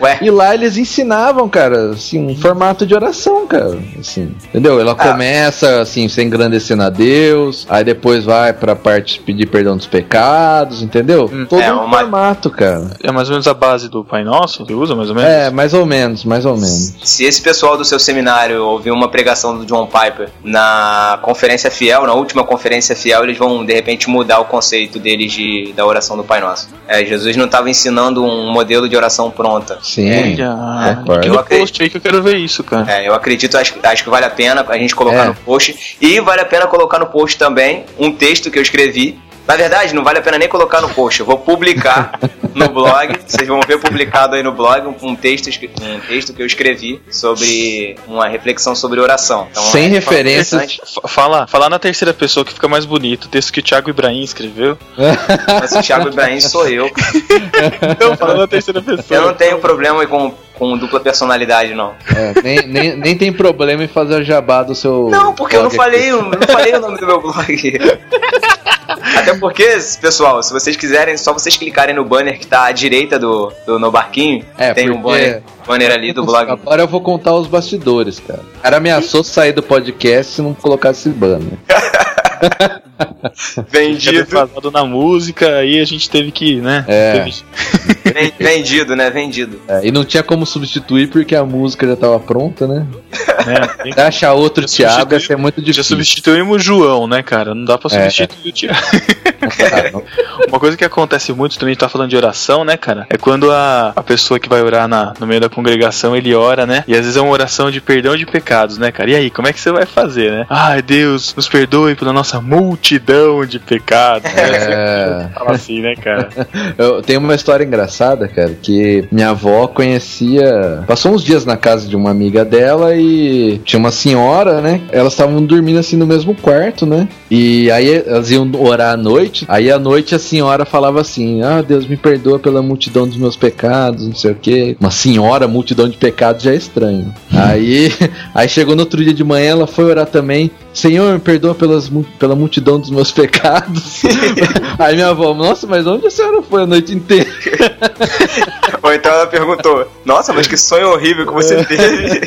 Ué? E lá eles ensinavam, cara, assim, um formato de oração, cara. Assim, entendeu? Ela ah. começa, assim, se engrandecendo a Deus, aí depois vai pra parte de pedir perdão dos pecados, entendeu? Hum, Todo é um uma... formato, cara. É mais ou menos a base do Pai Nosso? Você usa mais ou menos? É, mais ou menos, mais ou menos. Se esse pessoal do seu seminário ouvir uma pregação do John Piper na conferência fiel, na última conferência fiel, eles vão de repente mudar o conceito deles de, da oração do Pai Nosso. É, Jesus não estava ensinando um modelo de oração pronta. Sim. É, ah, eu acredito, post aí que eu quero ver isso, cara. É, eu acredito, acho, acho que vale a pena a gente colocar é. no post. E vale a pena colocar no post também um texto que eu escrevi na verdade, não vale a pena nem colocar no post. Eu vou publicar no blog. Vocês vão ver publicado aí no blog um, um, texto, um texto que eu escrevi sobre uma reflexão sobre oração. Então, Sem é, referências. Fala, fala na terceira pessoa que fica mais bonito. O texto que o Thiago Ibrahim escreveu. [LAUGHS] Mas o Thiago Ibrahim sou eu. Então, fala na terceira pessoa. Eu não tenho problema com com dupla personalidade, não. É, nem, nem, nem tem problema em fazer o jabá do seu. Não, porque eu não falei, não falei o nome do meu blog. [LAUGHS] Até porque, pessoal, se vocês quiserem, só vocês clicarem no banner que tá à direita do, do no barquinho, é, tem um banner, banner ali do blog. Agora eu vou contar os bastidores, cara. O cara ameaçou sair do podcast se não colocasse banner. [LAUGHS] [LAUGHS] Vendido. Falando na música, aí a gente teve que, né? É. Teve... [LAUGHS] Vendido, né? Vendido. É, e não tinha como substituir porque a música já tava pronta, né? É, achar outro Thiago ia ser muito difícil. Já substituímos o João, né, cara? Não dá pra é. substituir é. o Thiago. [LAUGHS] Uma coisa que acontece muito também, a gente tá falando de oração, né, cara? É quando a, a pessoa que vai orar na, no meio da congregação, ele ora, né? E às vezes é uma oração de perdão de pecados, né, cara? E aí, como é que você vai fazer, né? Ai, Deus, nos perdoe pela nossa multidão de pecados. Né? É. [LAUGHS] Fala assim, né, cara? [LAUGHS] Eu tenho uma história engraçada, cara, que minha avó conhecia. Passou uns dias na casa de uma amiga dela e tinha uma senhora, né? Elas estavam dormindo assim no mesmo quarto, né? E aí elas iam orar à noite. Aí à noite a senhora falava assim: Ah, Deus me perdoa pela multidão dos meus pecados, não sei o que. Uma senhora, multidão de pecados já é estranho. aí, [LAUGHS] aí chegou no outro dia de manhã, ela foi orar também. Senhor, me perdoa pelas, pela multidão dos meus pecados. [LAUGHS] Aí minha avó, nossa, mas onde a senhora foi a noite inteira? [LAUGHS] Ou então ela perguntou, nossa, mas que sonho horrível que você teve.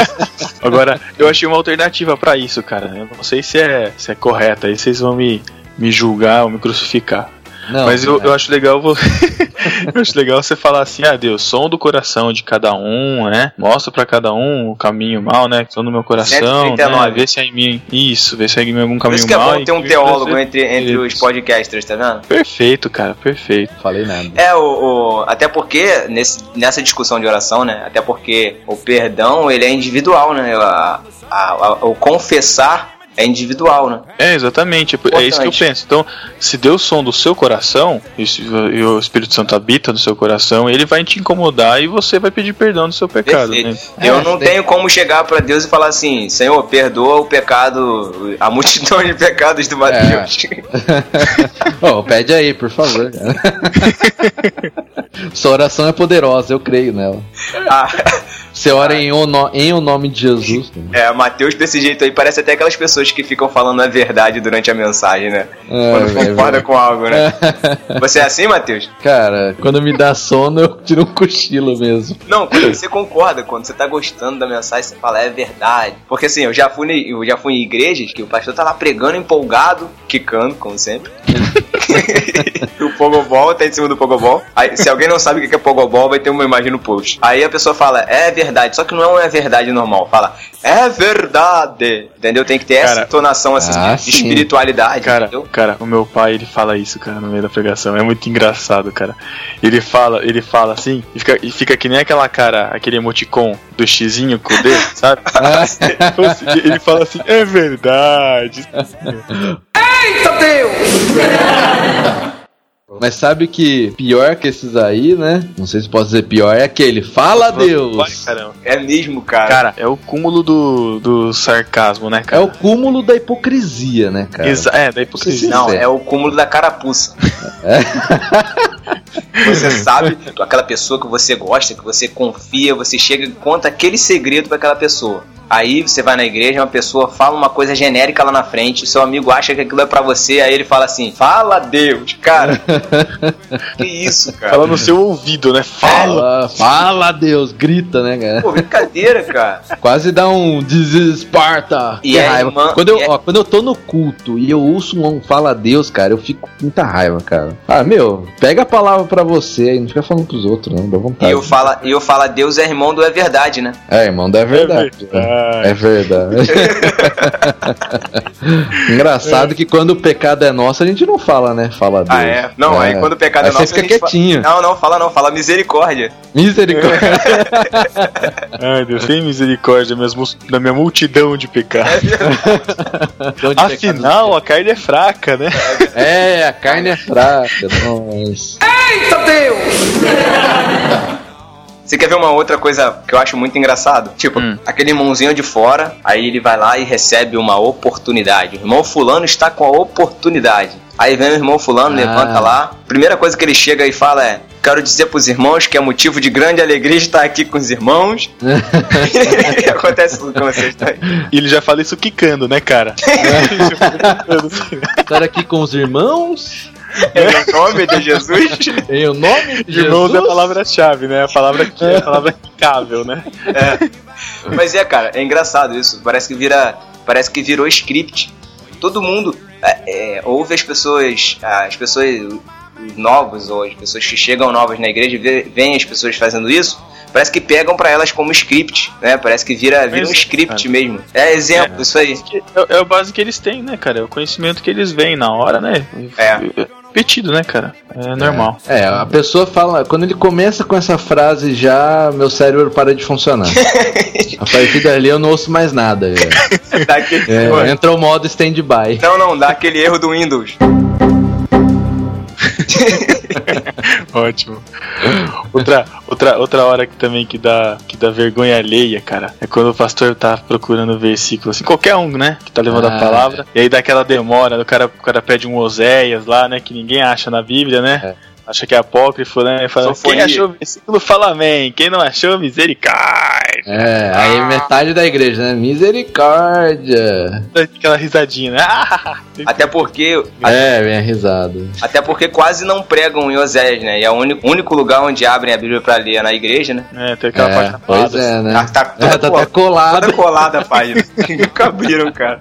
[LAUGHS] Agora, eu achei uma alternativa para isso, cara. Eu não sei se é, se é correta, aí vocês vão me, me julgar ou me crucificar. Não, Mas eu, eu acho legal [LAUGHS] eu acho legal você falar assim, ah Deus, som do coração de cada um, né? Mostra para cada um o caminho mal, né? Som do meu coração, né? Vê se é em mim. Isso, vê se é em mim algum caminho isso que mal. É bom ter um teólogo entre, entre os podcasters, tá vendo? Perfeito, cara, perfeito. Falei nada. É, o, o, até porque nesse, nessa discussão de oração, né? Até porque o perdão, ele é individual, né? A, a, a, o confessar é individual, né? É, exatamente. Importante. É isso que eu penso. Então, se Deus som do seu coração, e, o Espírito Santo habita no seu coração, ele vai te incomodar e você vai pedir perdão do seu pecado. Né? Eu é, não tenho como chegar para Deus e falar assim: Senhor, perdoa o pecado, a multidão de pecados do Mateus. [LAUGHS] É. oh, pede aí, por favor. [LAUGHS] Sua oração é poderosa, eu creio nela. Ah. Você ora em o, no, em o nome de Jesus. É, Mateus desse jeito aí parece até aquelas pessoas pessoas que ficam falando a verdade durante a mensagem, né? É, quando concorda é, com algo, né? [LAUGHS] Você é assim, Matheus? Cara, quando me dá sono, eu tiro um cochilo mesmo. Não, quando você concorda, quando você tá gostando da mensagem, você fala, é verdade. Porque assim, eu já fui, eu já fui em igrejas que o pastor tá lá pregando empolgado, quicando, como sempre. [LAUGHS] o Pogobol tá em cima do Pogobol. Aí, se alguém não sabe o que é Pogobol, vai ter uma imagem no post. Aí a pessoa fala, é verdade, só que não é verdade normal. Fala, é verdade. Entendeu? Tem que ter cara, essa entonação assim, ah, de espiritualidade. Cara, entendeu? cara, o meu pai, ele fala isso, cara, no meio da pregação. É muito engraçado, cara. Ele fala, ele fala assim, e fica, e fica que nem aquela cara, aquele emoticon do xizinho com o dedo, [LAUGHS] sabe? [LAUGHS] ele fala assim, é verdade. Eita Deus! [LAUGHS] Mas sabe que pior que esses aí, né? Não sei se posso dizer pior, é aquele. Fala Deus! Vai, é mesmo, cara. Cara, é o cúmulo do, do sarcasmo, né, cara? É o cúmulo da hipocrisia, né, cara? Exa é, da hipocrisia. Não, é o cúmulo da carapuça. É. [LAUGHS] Você sabe, aquela pessoa que você gosta, que você confia, você chega e conta aquele segredo para aquela pessoa. Aí você vai na igreja, uma pessoa fala uma coisa genérica lá na frente, seu amigo acha que aquilo é para você, aí ele fala assim: "Fala Deus, cara". [LAUGHS] que isso, cara? Fala no seu ouvido, né? Fala, fala Deus, grita, né, cara? Pô, brincadeira, cara. Quase dá um desesparta. E é raiva. Irmã, quando eu, é... ó, quando eu tô no culto e eu ouço um fala Deus, cara, eu fico com muita raiva, cara. Ah, meu, pega a palavra para você e não fica falando pros outros, não, dá vontade. E eu fala, e eu fala Deus é irmão do é verdade, né? É, irmão do é verdade. É verdade. É verdade. [LAUGHS] Engraçado é. que quando o pecado é nosso, a gente não fala, né? Fala Deus. Ah, é? Não, é. aí quando o pecado aí é nosso, você fica quietinho. Fa... Não, não, fala não, fala misericórdia. Misericórdia. [LAUGHS] Ai, Deus, tem misericórdia mesmo da minha multidão de pecados. É Afinal, a carne é fraca, né? É, a carne é fraca. Nossa. Eita Deus! Você quer ver uma outra coisa que eu acho muito engraçado? Tipo, hum. aquele irmãozinho de fora, aí ele vai lá e recebe uma oportunidade. O irmão fulano está com a oportunidade. Aí vem o irmão fulano, ah. levanta lá. Primeira coisa que ele chega e fala é: Quero dizer pros irmãos que é motivo de grande alegria estar aqui com os irmãos. [LAUGHS] Acontece tudo com vocês tá E ele já fala isso quicando, né, cara? [LAUGHS] [LAUGHS] Estar aqui com os irmãos. Em nome de Jesus. Em nome de Irmãos Jesus. é a palavra-chave, né? A palavra que é a palavra quicável, né? É. Mas é, cara, é engraçado isso. Parece que vira. Parece que virou script. Todo mundo é, é, ouve as pessoas. As pessoas novos ou as pessoas que chegam novas na igreja veem as pessoas fazendo isso parece que pegam para elas como script, né? Parece que vira, vira um script mesmo. É exemplo, é, isso aí. É, é, o base que eles têm, né, cara? É o conhecimento que eles veem na hora, né? É repetido, né, cara? É normal. É, é, a pessoa fala, quando ele começa com essa frase já, meu cérebro para de funcionar. [LAUGHS] a partir dali eu não ouço mais nada. é, entra o modo stand-by. Não, não, dá aquele erro do Windows. [LAUGHS] Ótimo. Outra, outra, outra hora que também que dá, que dá vergonha alheia, cara, é quando o pastor tá procurando o versículo, assim, qualquer um, né, que tá levando ah, a palavra, é. e aí dá aquela demora, o cara, o cara pede um Oséias lá, né, que ninguém acha na Bíblia, né? Acha que é apócrifo, né? Fala, quem achou o versículo fala amém, quem não achou, misericórdia. É, aí metade da igreja, né? Misericórdia. Aquela risadinha, né? [LAUGHS] Até porque. É, bem risada. Até porque quase não pregam em Osés, né? E é o único, único lugar onde abrem a Bíblia pra ler é na igreja, né? É, tem aquela é, Pois é, né? Tá, tá, [LAUGHS] toda, é, tá até colada. Toda colada a página. [LAUGHS] Nunca abriram, cara.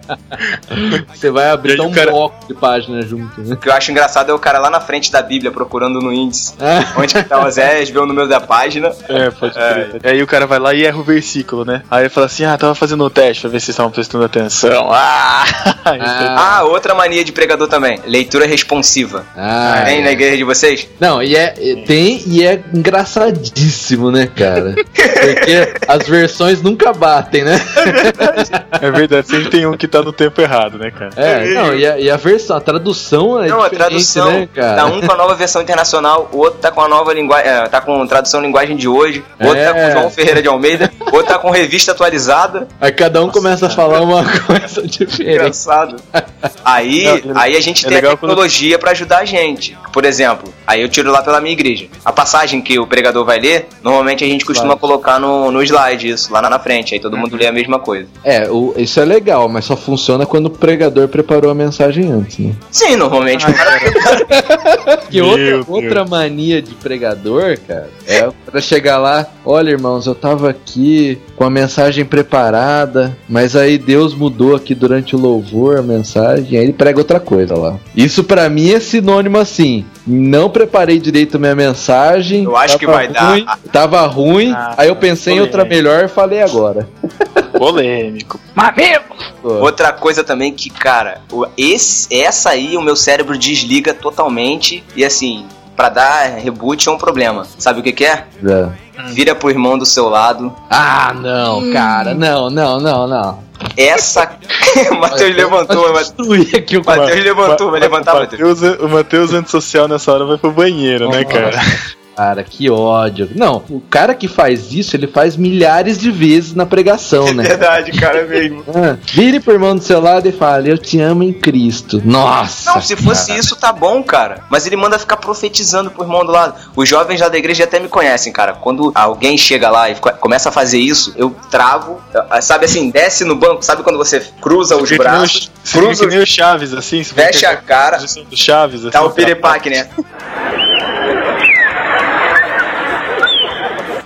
Você vai abrir um cara... bloco de página junto, né? O que eu acho engraçado é o cara lá na frente da Bíblia procurando no índice. É. Onde que tá o Zés, vê o número da página. É, pode é. Aí o cara vai lá e erra o versículo, né? Aí ele fala assim: ah, tava fazendo o um teste pra ver se vocês estavam prestando atenção. [LAUGHS] Ah! ah! outra mania de pregador também: leitura responsiva. Ah, tem é. na igreja de vocês? Não, e é, tem e é engraçadíssimo, né, cara? Porque as versões nunca batem, né? [LAUGHS] É verdade, sempre tem um que tá no tempo errado, né, cara? É, não, e a, e a versão, a tradução é não, diferente, a tradução, né, cara? Dá um com a nova versão internacional internacional, o outro tá com a nova linguagem, é, tá com tradução linguagem de hoje, o outro é. tá com é. João Ferreira de Almeida, o outro tá com revista atualizada. Aí cada um Nossa, começa a falar uma [LAUGHS] coisa diferente. Engraçado. Aí, aí a gente é tem a tecnologia quando... para ajudar a gente. Por exemplo, aí eu tiro lá pela minha igreja. A passagem que o pregador vai ler, normalmente a gente costuma slide. colocar no, no slide isso, lá na frente. Aí todo uhum. mundo lê a mesma coisa. É, o, isso é legal, mas só funciona quando o pregador preparou a mensagem antes, né? Sim, normalmente. Ah, [LAUGHS] que outra, outra mania de pregador, cara, é pra chegar lá, olha irmãos, eu tava aqui com a mensagem preparada, mas aí Deus mudou aqui durante o louvor a mensagem, aí ele prega outra coisa lá. Isso para mim é sinônimo assim, não preparei direito minha mensagem. Eu acho que vai ruim, dar. Tava ruim, ah, aí eu pensei polêmico. em outra melhor e falei agora. Polêmico. [LAUGHS] Mamilo! Outra coisa também que, cara, esse, essa aí o meu cérebro desliga totalmente e assim, para dar reboot é um problema. Sabe o que, que é? É. Vira pro irmão do seu lado. Ah, não, hum. cara, não, não, não, não. Essa. [LAUGHS] o Matheus levantou, mas. aqui o Matheus levantou, vai levantar, Matheus. O Matheus antissocial nessa hora vai pro banheiro, né, cara? Cara, que ódio. Não, o cara que faz isso, ele faz milhares de vezes na pregação, né? É verdade, cara, mesmo. [LAUGHS] Ah, vire pro irmão do seu lado e fale, eu te amo em Cristo. Nossa! Não, se fosse cara. isso, tá bom, cara. Mas ele manda ficar profetizando pro irmão do lado. Os jovens lá da igreja até me conhecem, cara. Quando alguém chega lá e começa a fazer isso, eu travo, sabe assim, desce no banco, sabe quando você cruza os braços? cruza que nem o Chaves, assim. Fecha a cara. Chaves, assim, tá o piripaque, né? [LAUGHS]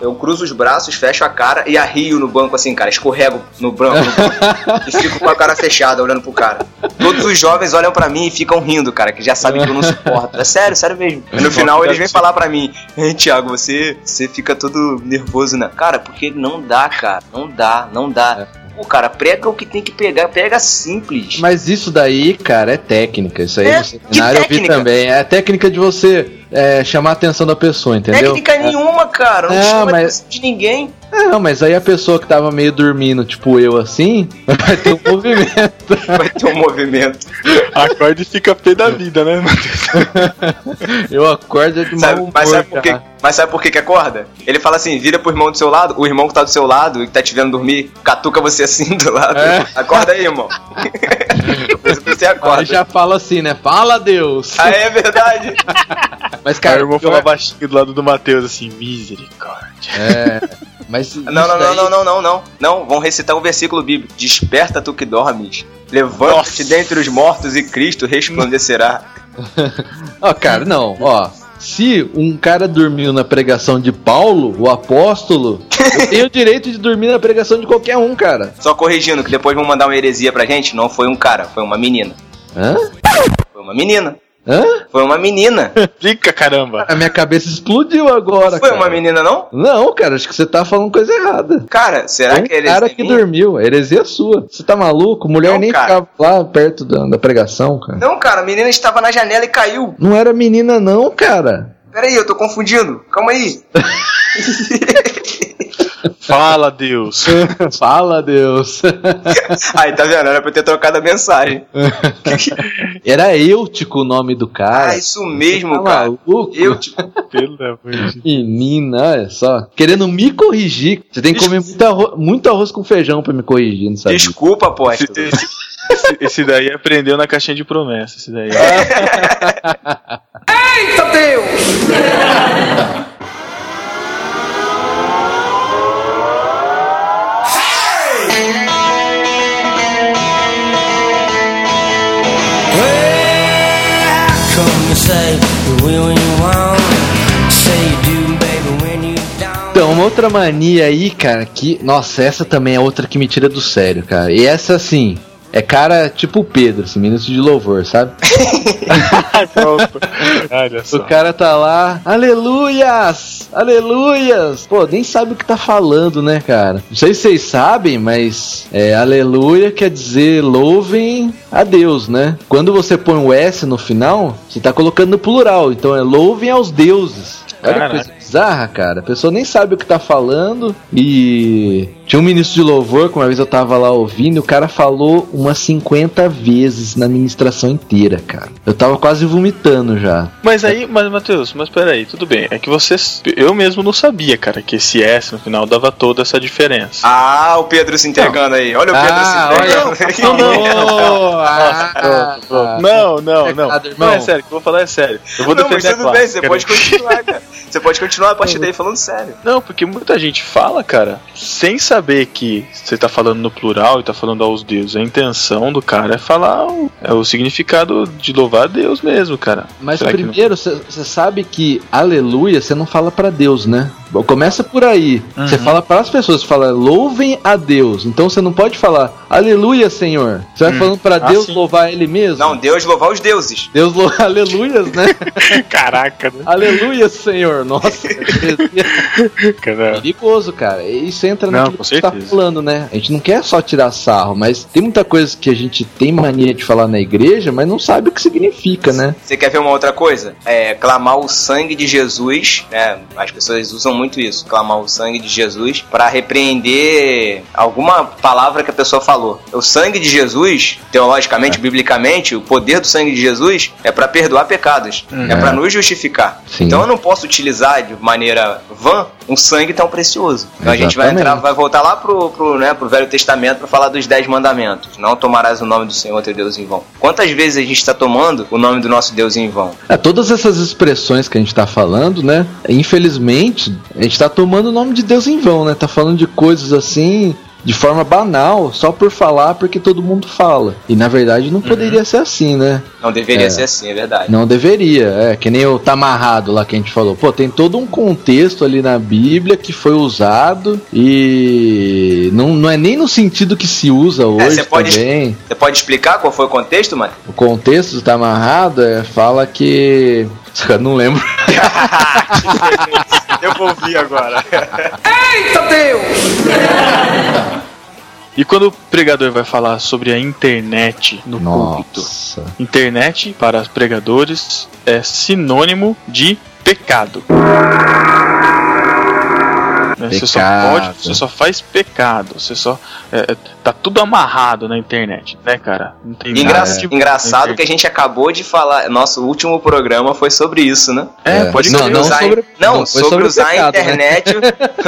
Eu cruzo os braços, fecho a cara e arrio no banco assim, cara. Escorrego no banco, no [LAUGHS] banco e fico com a cara fechada olhando pro cara. Todos os jovens olham para mim e ficam rindo, cara, que já sabem que eu não suporto. É sério, sério mesmo. E no final eles vêm falar para mim: Ei, Thiago, você, você fica todo nervoso, né? Cara, porque não dá, cara. Não dá, não dá. Pô, cara, prega o que tem que pegar, prega simples. Mas isso daí, cara, é técnica. Isso aí é, no seminário eu vi também. É a técnica de você é, chamar a atenção da pessoa, entendeu? Técnica nenhuma, cara. Não, não chama mas... de ninguém. É, não, mas aí a pessoa que tava meio dormindo, tipo eu assim, [LAUGHS] vai ter um [LAUGHS] movimento. Vai ter um movimento. Acorda e fica pé da vida, né, Matheus? [LAUGHS] eu acordo de sabe, humor, mas, sabe por que, mas sabe por que que acorda? Ele fala assim, vira pro irmão do seu lado, o irmão que tá do seu lado e que tá te vendo dormir, catuca você assim do lado. É. Acorda aí, irmão. Você acorda. Aí já fala assim, né? Fala, Deus. Ah, é verdade. [LAUGHS] mas, cara... Aí o irmão fala baixinho do lado do Matheus, assim, misericórdia. É... Mas [LAUGHS] não, não, daí... não, não, não, não, não, não. Vão recitar um versículo bíblico. Desperta tu que dormes. Levanta-te dentre os mortos e Cristo resplandecerá. [LAUGHS] Ó, oh, cara, não, ó. Se um cara dormiu na pregação de Paulo, o apóstolo, eu tenho o direito de dormir na pregação de qualquer um, cara. Só corrigindo, que depois vão mandar uma heresia pra gente, não foi um cara, foi uma menina. Hã? Foi uma menina. Hã? Foi uma menina. [LAUGHS] Fica, caramba. A minha cabeça explodiu agora. Foi cara. uma menina, não? Não, cara, acho que você tá falando coisa errada. Cara, será Foi que é cara que minha? dormiu. A heresia é sua. Você tá maluco? Mulher não, nem cara. ficava lá perto da, da pregação, cara. Não, cara, a menina estava na janela e caiu. Não era menina, não, cara. Peraí, eu tô confundindo. Calma aí. [LAUGHS] Fala, Deus. [LAUGHS] Fala, Deus. [LAUGHS] Aí, tá vendo? Era pra eu ter trocado a mensagem. [LAUGHS] Era Eutico o nome do cara. Ah, isso mesmo, tá cara. Maluco? Eutico. Pelo amor de Menina, olha só. Querendo me corrigir. Você tem que comer muito arroz, muito arroz com feijão pra me corrigir, não sabe? Desculpa, pô. Esse, daí aprendeu na caixinha de promessa. Esse daí. Eita Deus! Então, uma outra mania aí, cara, que. Nossa, essa também é outra que me tira do sério, cara. E essa, assim, é cara tipo o Pedro, assim, minutos de louvor, sabe? [LAUGHS] O cara tá lá, aleluias, aleluias. Pô, nem sabe o que tá falando, né, cara? Não sei se vocês sabem, mas é, aleluia quer dizer louvem a Deus, né? Quando você põe o S no final, você tá colocando no plural, então é louvem aos deuses. Olha que coisa bizarra, cara. A pessoa nem sabe o que tá falando e Tinha um ministro de louvor, que uma vez eu tava lá ouvindo, e o cara falou umas 50 vezes na ministração inteira, cara. Eu tava quase vomitando já. Mas aí, mas Matheus, mas peraí, tudo bem. É que vocês. Eu mesmo não sabia, cara, que esse S no final dava toda essa diferença. Ah, o Pedro se entregando aí. Olha o Pedro Ah, se entregando. olha. Não, ah, Pronto, pronto. Não, não, não. Pecado, Não é sério, que eu vou falar é sério. Eu vou Não, defender mas a tudo classe, bem, você cara. pode continuar, cara. Você pode continuar a partir daí falando sério. Não, porque muita gente fala, cara, sem saber que você tá falando no plural e tá falando aos deuses. A intenção do cara é falar o, é o significado de louvar a Deus mesmo, cara. Mas Será primeiro, você sabe que aleluia você não fala pra Deus, né? Começa por aí. Você Uhum. fala para as pessoas, fala louvem a Deus. Então você não pode falar aleluia, Senhor. Você vai Hum. falando pra Ah, Deus louvar Ele mesmo. Não, Deus louvar os deuses. Deus louva [LAUGHS] aleluias, né? [LAUGHS] Caraca, né? aleluia, Senhor. Nossa, [LAUGHS] é Cara, perigoso, cara. Isso entra Não, naquilo que você tá falando, né? A gente não quer só tirar sarro, mas tem muita coisa que a gente tem mania de falar na igreja, mas não sabe o que significa, né? Você quer ver uma outra coisa? É clamar o sangue de Jesus, né? As pessoas usam muito isso, clamar o sangue de Jesus para repreender alguma palavra que a pessoa falou. O sangue de Jesus, teologicamente, É. biblicamente, o poder do sangue de Jesus é para perdoar pecados, é para nos justificar. Sim. Então eu não posso utilizar de maneira vã um sangue tão precioso. Então a gente vai Exatamente. entrar, vai voltar lá pro, pro, né, pro Velho Testamento para falar dos dez mandamentos. Não tomarás o nome do Senhor teu Deus em vão. Quantas vezes a gente está tomando o nome do nosso Deus em vão? É, todas essas expressões que a gente tá falando, né? Infelizmente, a gente tá tomando o nome de Deus em vão, né? Tá falando de coisas assim, de forma banal, só por falar porque todo mundo fala. E na verdade não poderia ser assim, né? Não deveria É. ser assim, é verdade. Não deveria, é que nem o tá amarrado lá que a gente falou. Pô, tem todo um contexto ali na Bíblia que foi usado e não, não é nem no sentido que se usa hoje você pode- também. Você pode explicar qual foi o contexto, mano? O contexto do tá amarrado é, fala que. [LAUGHS] Eu não lembro. [LAUGHS] [LAUGHS] Eu vou ouvir agora. Eita Deus! E quando o pregador vai falar sobre a internet no púlpito? Nossa. Internet, para pregadores, é sinônimo de pecado. Né, Você só pode, você só faz pecado, você só. é, é, tá tudo amarrado na internet, né, cara? Não tem Engra- nada de- Engraçado que a gente acabou de falar. Nosso último programa foi sobre isso, né? É, pode Não, não usar sobre- não, não, sobre, sobre usar pecado, a né? internet.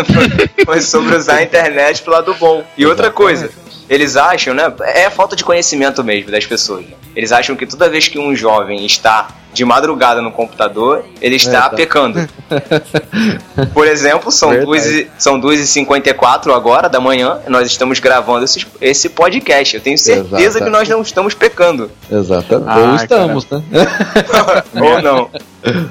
[LAUGHS] foi sobre usar a internet pro lado bom. E outra coisa, eles acham, né? É a falta de conhecimento mesmo das pessoas. né? Eles acham que toda vez que um jovem está de madrugada no computador, ele está É, tá. pecando. [LAUGHS] Por exemplo, são. 2 e, são 2h54 agora da manhã, nós estamos gravando esse, esse podcast. Eu tenho certeza Exato. que nós não estamos pecando. Exatamente. Ah, Ou estamos, né? [LAUGHS] Ou não.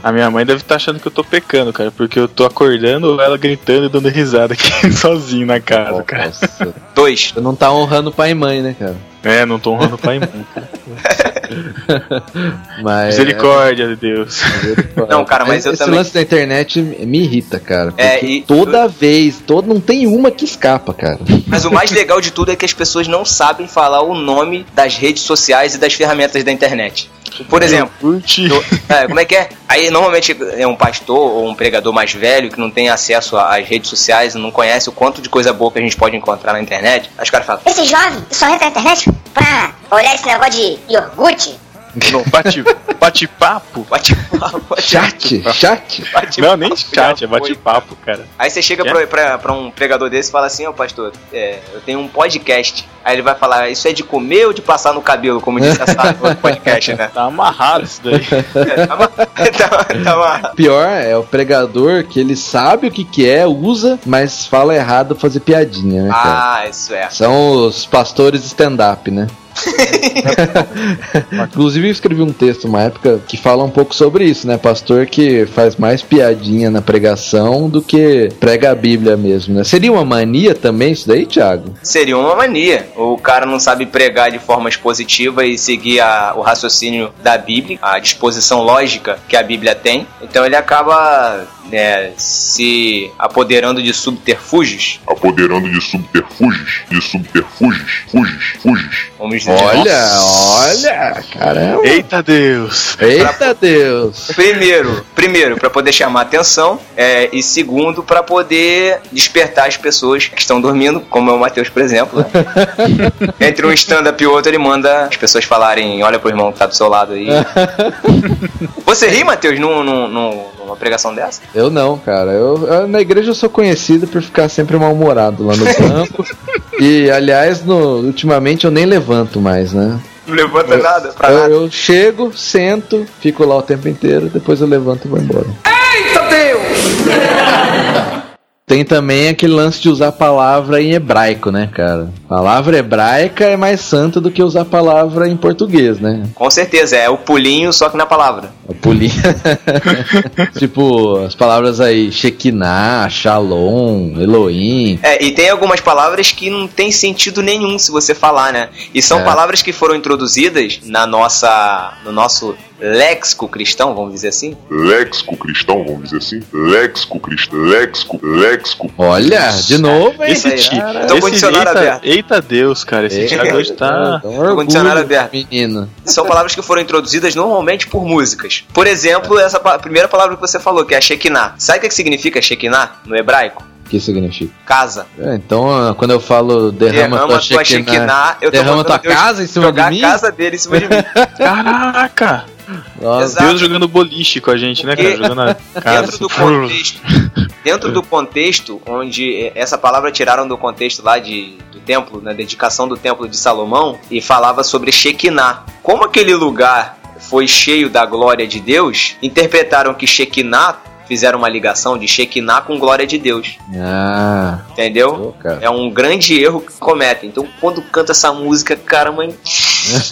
A minha mãe deve estar achando que eu tô pecando, cara, porque eu tô acordando, ela gritando e dando risada aqui [LAUGHS] sozinho na casa, cara. Nossa. Dois. Você não tá honrando pai e mãe, né, cara? É, não tô honrando pai e mãe. cara. [LAUGHS] Mas, Misericórdia de Deus. Não, cara, mas eu Esse também- lance da internet me irrita, cara. É, e- toda vez, todo, não tem uma que escapa, cara. Mas o mais legal de tudo é que as pessoas não sabem falar o nome das redes sociais e das ferramentas da internet. Por exemplo, é, como é que é? Aí normalmente é um pastor ou um pregador mais velho que não tem acesso às redes sociais, não conhece o quanto de coisa boa que a gente pode encontrar na internet. Aí os caras falam, Esse jovem só entra na internet pra olhar esse negócio de iogurte. Não, bate, bate-papo. bate papo, bate Chat, chat. bate Não, nem papo, chat, é foi. bate-papo, cara. Aí você chega É? pra, pra, pra um pregador desse e fala assim, ó pastor, é, eu tenho um podcast. Aí ele vai falar, isso é de comer ou de passar no cabelo, como disse a Sara no outro podcast, né? [LAUGHS] Tá amarrado isso daí. [LAUGHS] É, [LAUGHS] tá, tá, tá ma- Pior é o pregador que ele sabe o que que é, usa, mas fala errado fazer piadinha, né, cara? Ah, isso é. São os pastores stand-up, né? [LAUGHS] Inclusive eu escrevi um texto uma época que fala um pouco sobre isso, né? Pastor que faz mais piadinha na pregação do que prega a Bíblia mesmo, né? Seria uma mania também isso daí, Thiago? Seria uma mania. O cara não sabe pregar de forma expositiva e seguir a- o raciocínio da Bíblia, a disposição lógica que a Bíblia tem. Então ele acaba é, se apoderando de subterfúgios. Apoderando de subterfúgios, de subterfúgios, fugis, fugis. Vamos dizer. Olha, olha, caramba. Eita Deus! Eita Deus! Primeiro, primeiro para poder chamar atenção é, e segundo para poder despertar as pessoas que estão dormindo, como é o Matheus, por exemplo. né? [LAUGHS] Entre um stand-up e outro, ele manda as pessoas falarem: Olha pro irmão que tá do seu lado aí. [LAUGHS] Você ri, Matheus, num, num- numa pregação dessa? Eu não, cara. Eu, eu- na igreja eu sou conhecido por ficar sempre mal-humorado lá no [LAUGHS] banco. E, aliás, no- ultimamente eu nem levanto mais, né? Não levanta nada pra Eu, nada. eu chego, sento, fico lá o tempo inteiro, depois eu levanto e vou embora. Eita Deus! Tem também aquele lance de usar a palavra em hebraico, né, cara? Palavra hebraica é mais santa do que usar a palavra em português, né? Com certeza, é o pulinho só que na palavra. A polia. [LAUGHS] tipo, as palavras aí, Shekinah, Shalom, Elohim. É, e tem algumas palavras que não tem sentido nenhum se você falar, né? E são É. palavras que foram introduzidas na nossa, no nosso léxico cristão, vamos dizer assim. Léxico cristão, vamos dizer assim. Léxico cristão, léxico, léxico. Olha, de novo, hein? Esse ti, cara. Então, esse condicionário eita, aberto. eita Deus, cara, esse Thiago hoje tá. Um orgulho, condicionado aberto. Menino. São palavras que foram introduzidas normalmente por músicas. Por exemplo, essa pa- primeira palavra que você falou, que é a Shekinah. Sabe o que que significa Shekinah no hebraico? O que significa? Casa. É, então, quando eu falo derrama, Derrama tua tua Shekinah, Shekinah, eu derrama tua Deus casa em cima jogar de mim? a casa dele em cima de mim. [LAUGHS] Caraca! Nossa, Exato. Deus jogando boliche com a gente, né, cara? Jogando a casa. dentro do assim. contexto, dentro do contexto onde eh, essa palavra tiraram do contexto lá de, do templo, na dedicação do templo de Salomão e falava sobre Shekinah. Como aquele lugar foi cheio da glória de Deus, interpretaram que Shekinah fizeram uma ligação de Shekinah com glória de Deus, Ah, entendeu? pô. É um grande erro que cometem. Então, quando canta essa música, cara, mãe,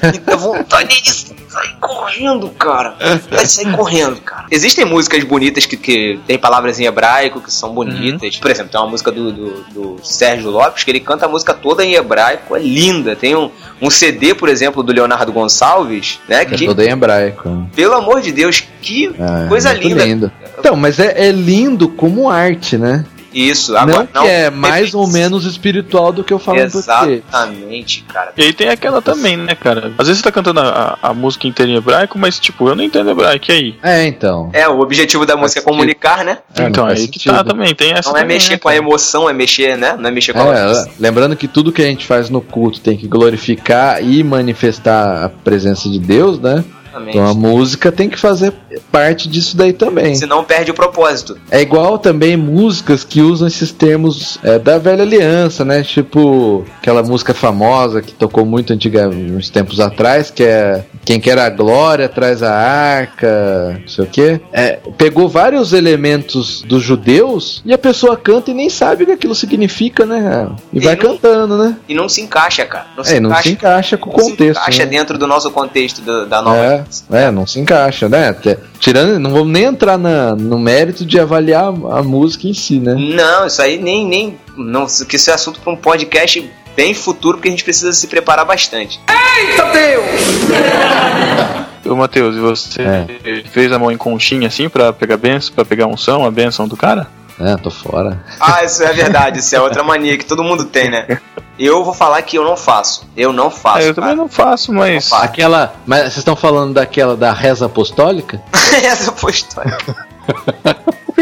me dá vontade de sair correndo, cara. Vai sair correndo, cara. Existem músicas bonitas que, que tem palavras em hebraico que são bonitas. Por exemplo, tem uma música do, do, do Sérgio Lopes que ele canta a música toda em hebraico, é linda. Tem um, um CD, por exemplo, do Leonardo Gonçalves, né? É Que, todo em hebraico. pelo amor de Deus, que Ah, coisa muito linda. lindo. Então, mas é, é lindo como arte, né? Isso, não agora que é mais ou menos espiritual do que eu falo. Exatamente, cara. E aí tem aquela também, né, cara? Às vezes você tá cantando a, a música inteira em hebraico, mas tipo, eu não entendo hebraico, e aí? É, então. É, o objetivo da música é comunicar, né? É, não então, aí que sentido. tá também, tem essa Não é também, mexer né, com a emoção, é mexer, né? Não é mexer com a É, lembrando que tudo que a gente faz no culto tem que glorificar e manifestar a presença de Deus, né? Exatamente. Então a música tem que fazer parte disso daí também. Senão perde o propósito. É igual também músicas que usam esses termos é, da velha aliança, né? Tipo aquela música famosa que tocou muito antiga, uns tempos atrás, que é Quem Quer a Glória traz a arca, não sei o quê. É, pegou vários elementos dos judeus e a pessoa canta e nem sabe o que aquilo significa, né? E, E vai não- cantando, né? E não se encaixa, cara. Não se É, não encaixa. se encaixa com o não se contexto. encaixa né? dentro do nosso contexto da, da nova. É, é, não se encaixa, né? Tirando, não vamos nem entrar na- no mérito de avaliar a, música em si, né? Não, isso aí nem. nem não, que isso é assunto para um podcast bem futuro, porque a gente precisa se preparar bastante. Eita Deus! Ô, Matheus, e você É. fez a mão em conchinha assim pra pegar benção, pra pegar unção, a benção do cara? É, tô fora. Ah, isso é verdade, isso é outra mania que todo mundo tem, né? Eu vou falar que eu não faço. Eu não faço. Ah, eu também não faço, mas. Não faço. Aquela. Mas vocês estão falando daquela da reza apostólica? Essa foi a história.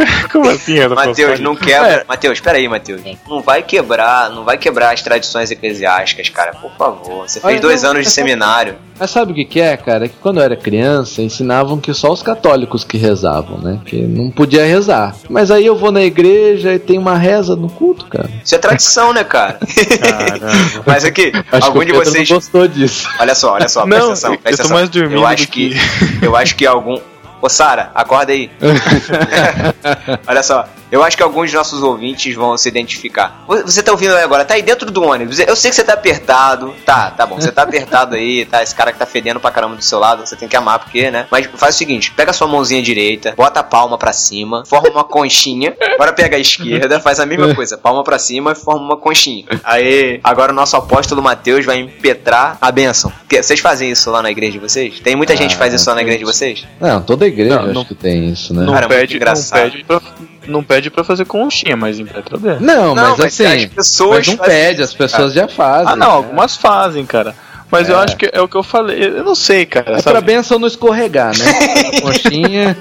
[LAUGHS] Como assim, era Matheus, não quebra. É. Matheus, peraí, Matheus. Não vai quebrar, não vai quebrar as tradições eclesiásticas, cara. Por favor. Você fez Olha, dois não, anos de é seminário. Mas sabe o que, que é, cara? É que quando eu era criança, ensinavam que só os católicos que rezavam, né? Que não podia rezar. Mas aí eu vou na igreja e tem uma reza no culto, cara. Isso é tradição, né, cara? Caramba. [LAUGHS] Mas aqui, Acho algum que de vocês. não gostou disso. Olha só, olha só, presta Não, atenção. eu Presta tô atenção. mais dormindo eu acho do que, que- Eu acho que algum. Ô, Sara, acorda aí. [LAUGHS] [LAUGHS] olha só. Eu acho que alguns dos nossos ouvintes vão se identificar. Você tá ouvindo aí agora, tá aí dentro do ônibus. Eu sei que você tá apertado. Tá, tá bom. Você tá apertado aí, tá? Esse cara que tá fedendo pra caramba do seu lado, você tem que amar, porque, né? Mas faz o seguinte: pega a sua mãozinha direita, bota a palma pra cima, forma uma conchinha. Agora pega a esquerda, faz a mesma coisa, palma pra cima e forma uma conchinha. Aí, agora o nosso apóstolo Mateus vai impetrar a bênção. Vocês fazem isso lá na igreja de vocês? Tem muita gente que faz isso lá na igreja de vocês? Não, toda igreja Não, acho não- que tem isso, né? Não Cara, é pede, não engraçado. pede pra, não pede pra fazer conchinha, mas em Petrobras. Não, Não, mas, mas assim, as pessoas mas não fazem pede, isso, as pessoas já fazem. Ah, não, né? algumas fazem, cara. Mas eu É. acho que é o que eu falei. Eu não sei, cara. É sabe? pra benção não escorregar, né? [LAUGHS] Coxinha,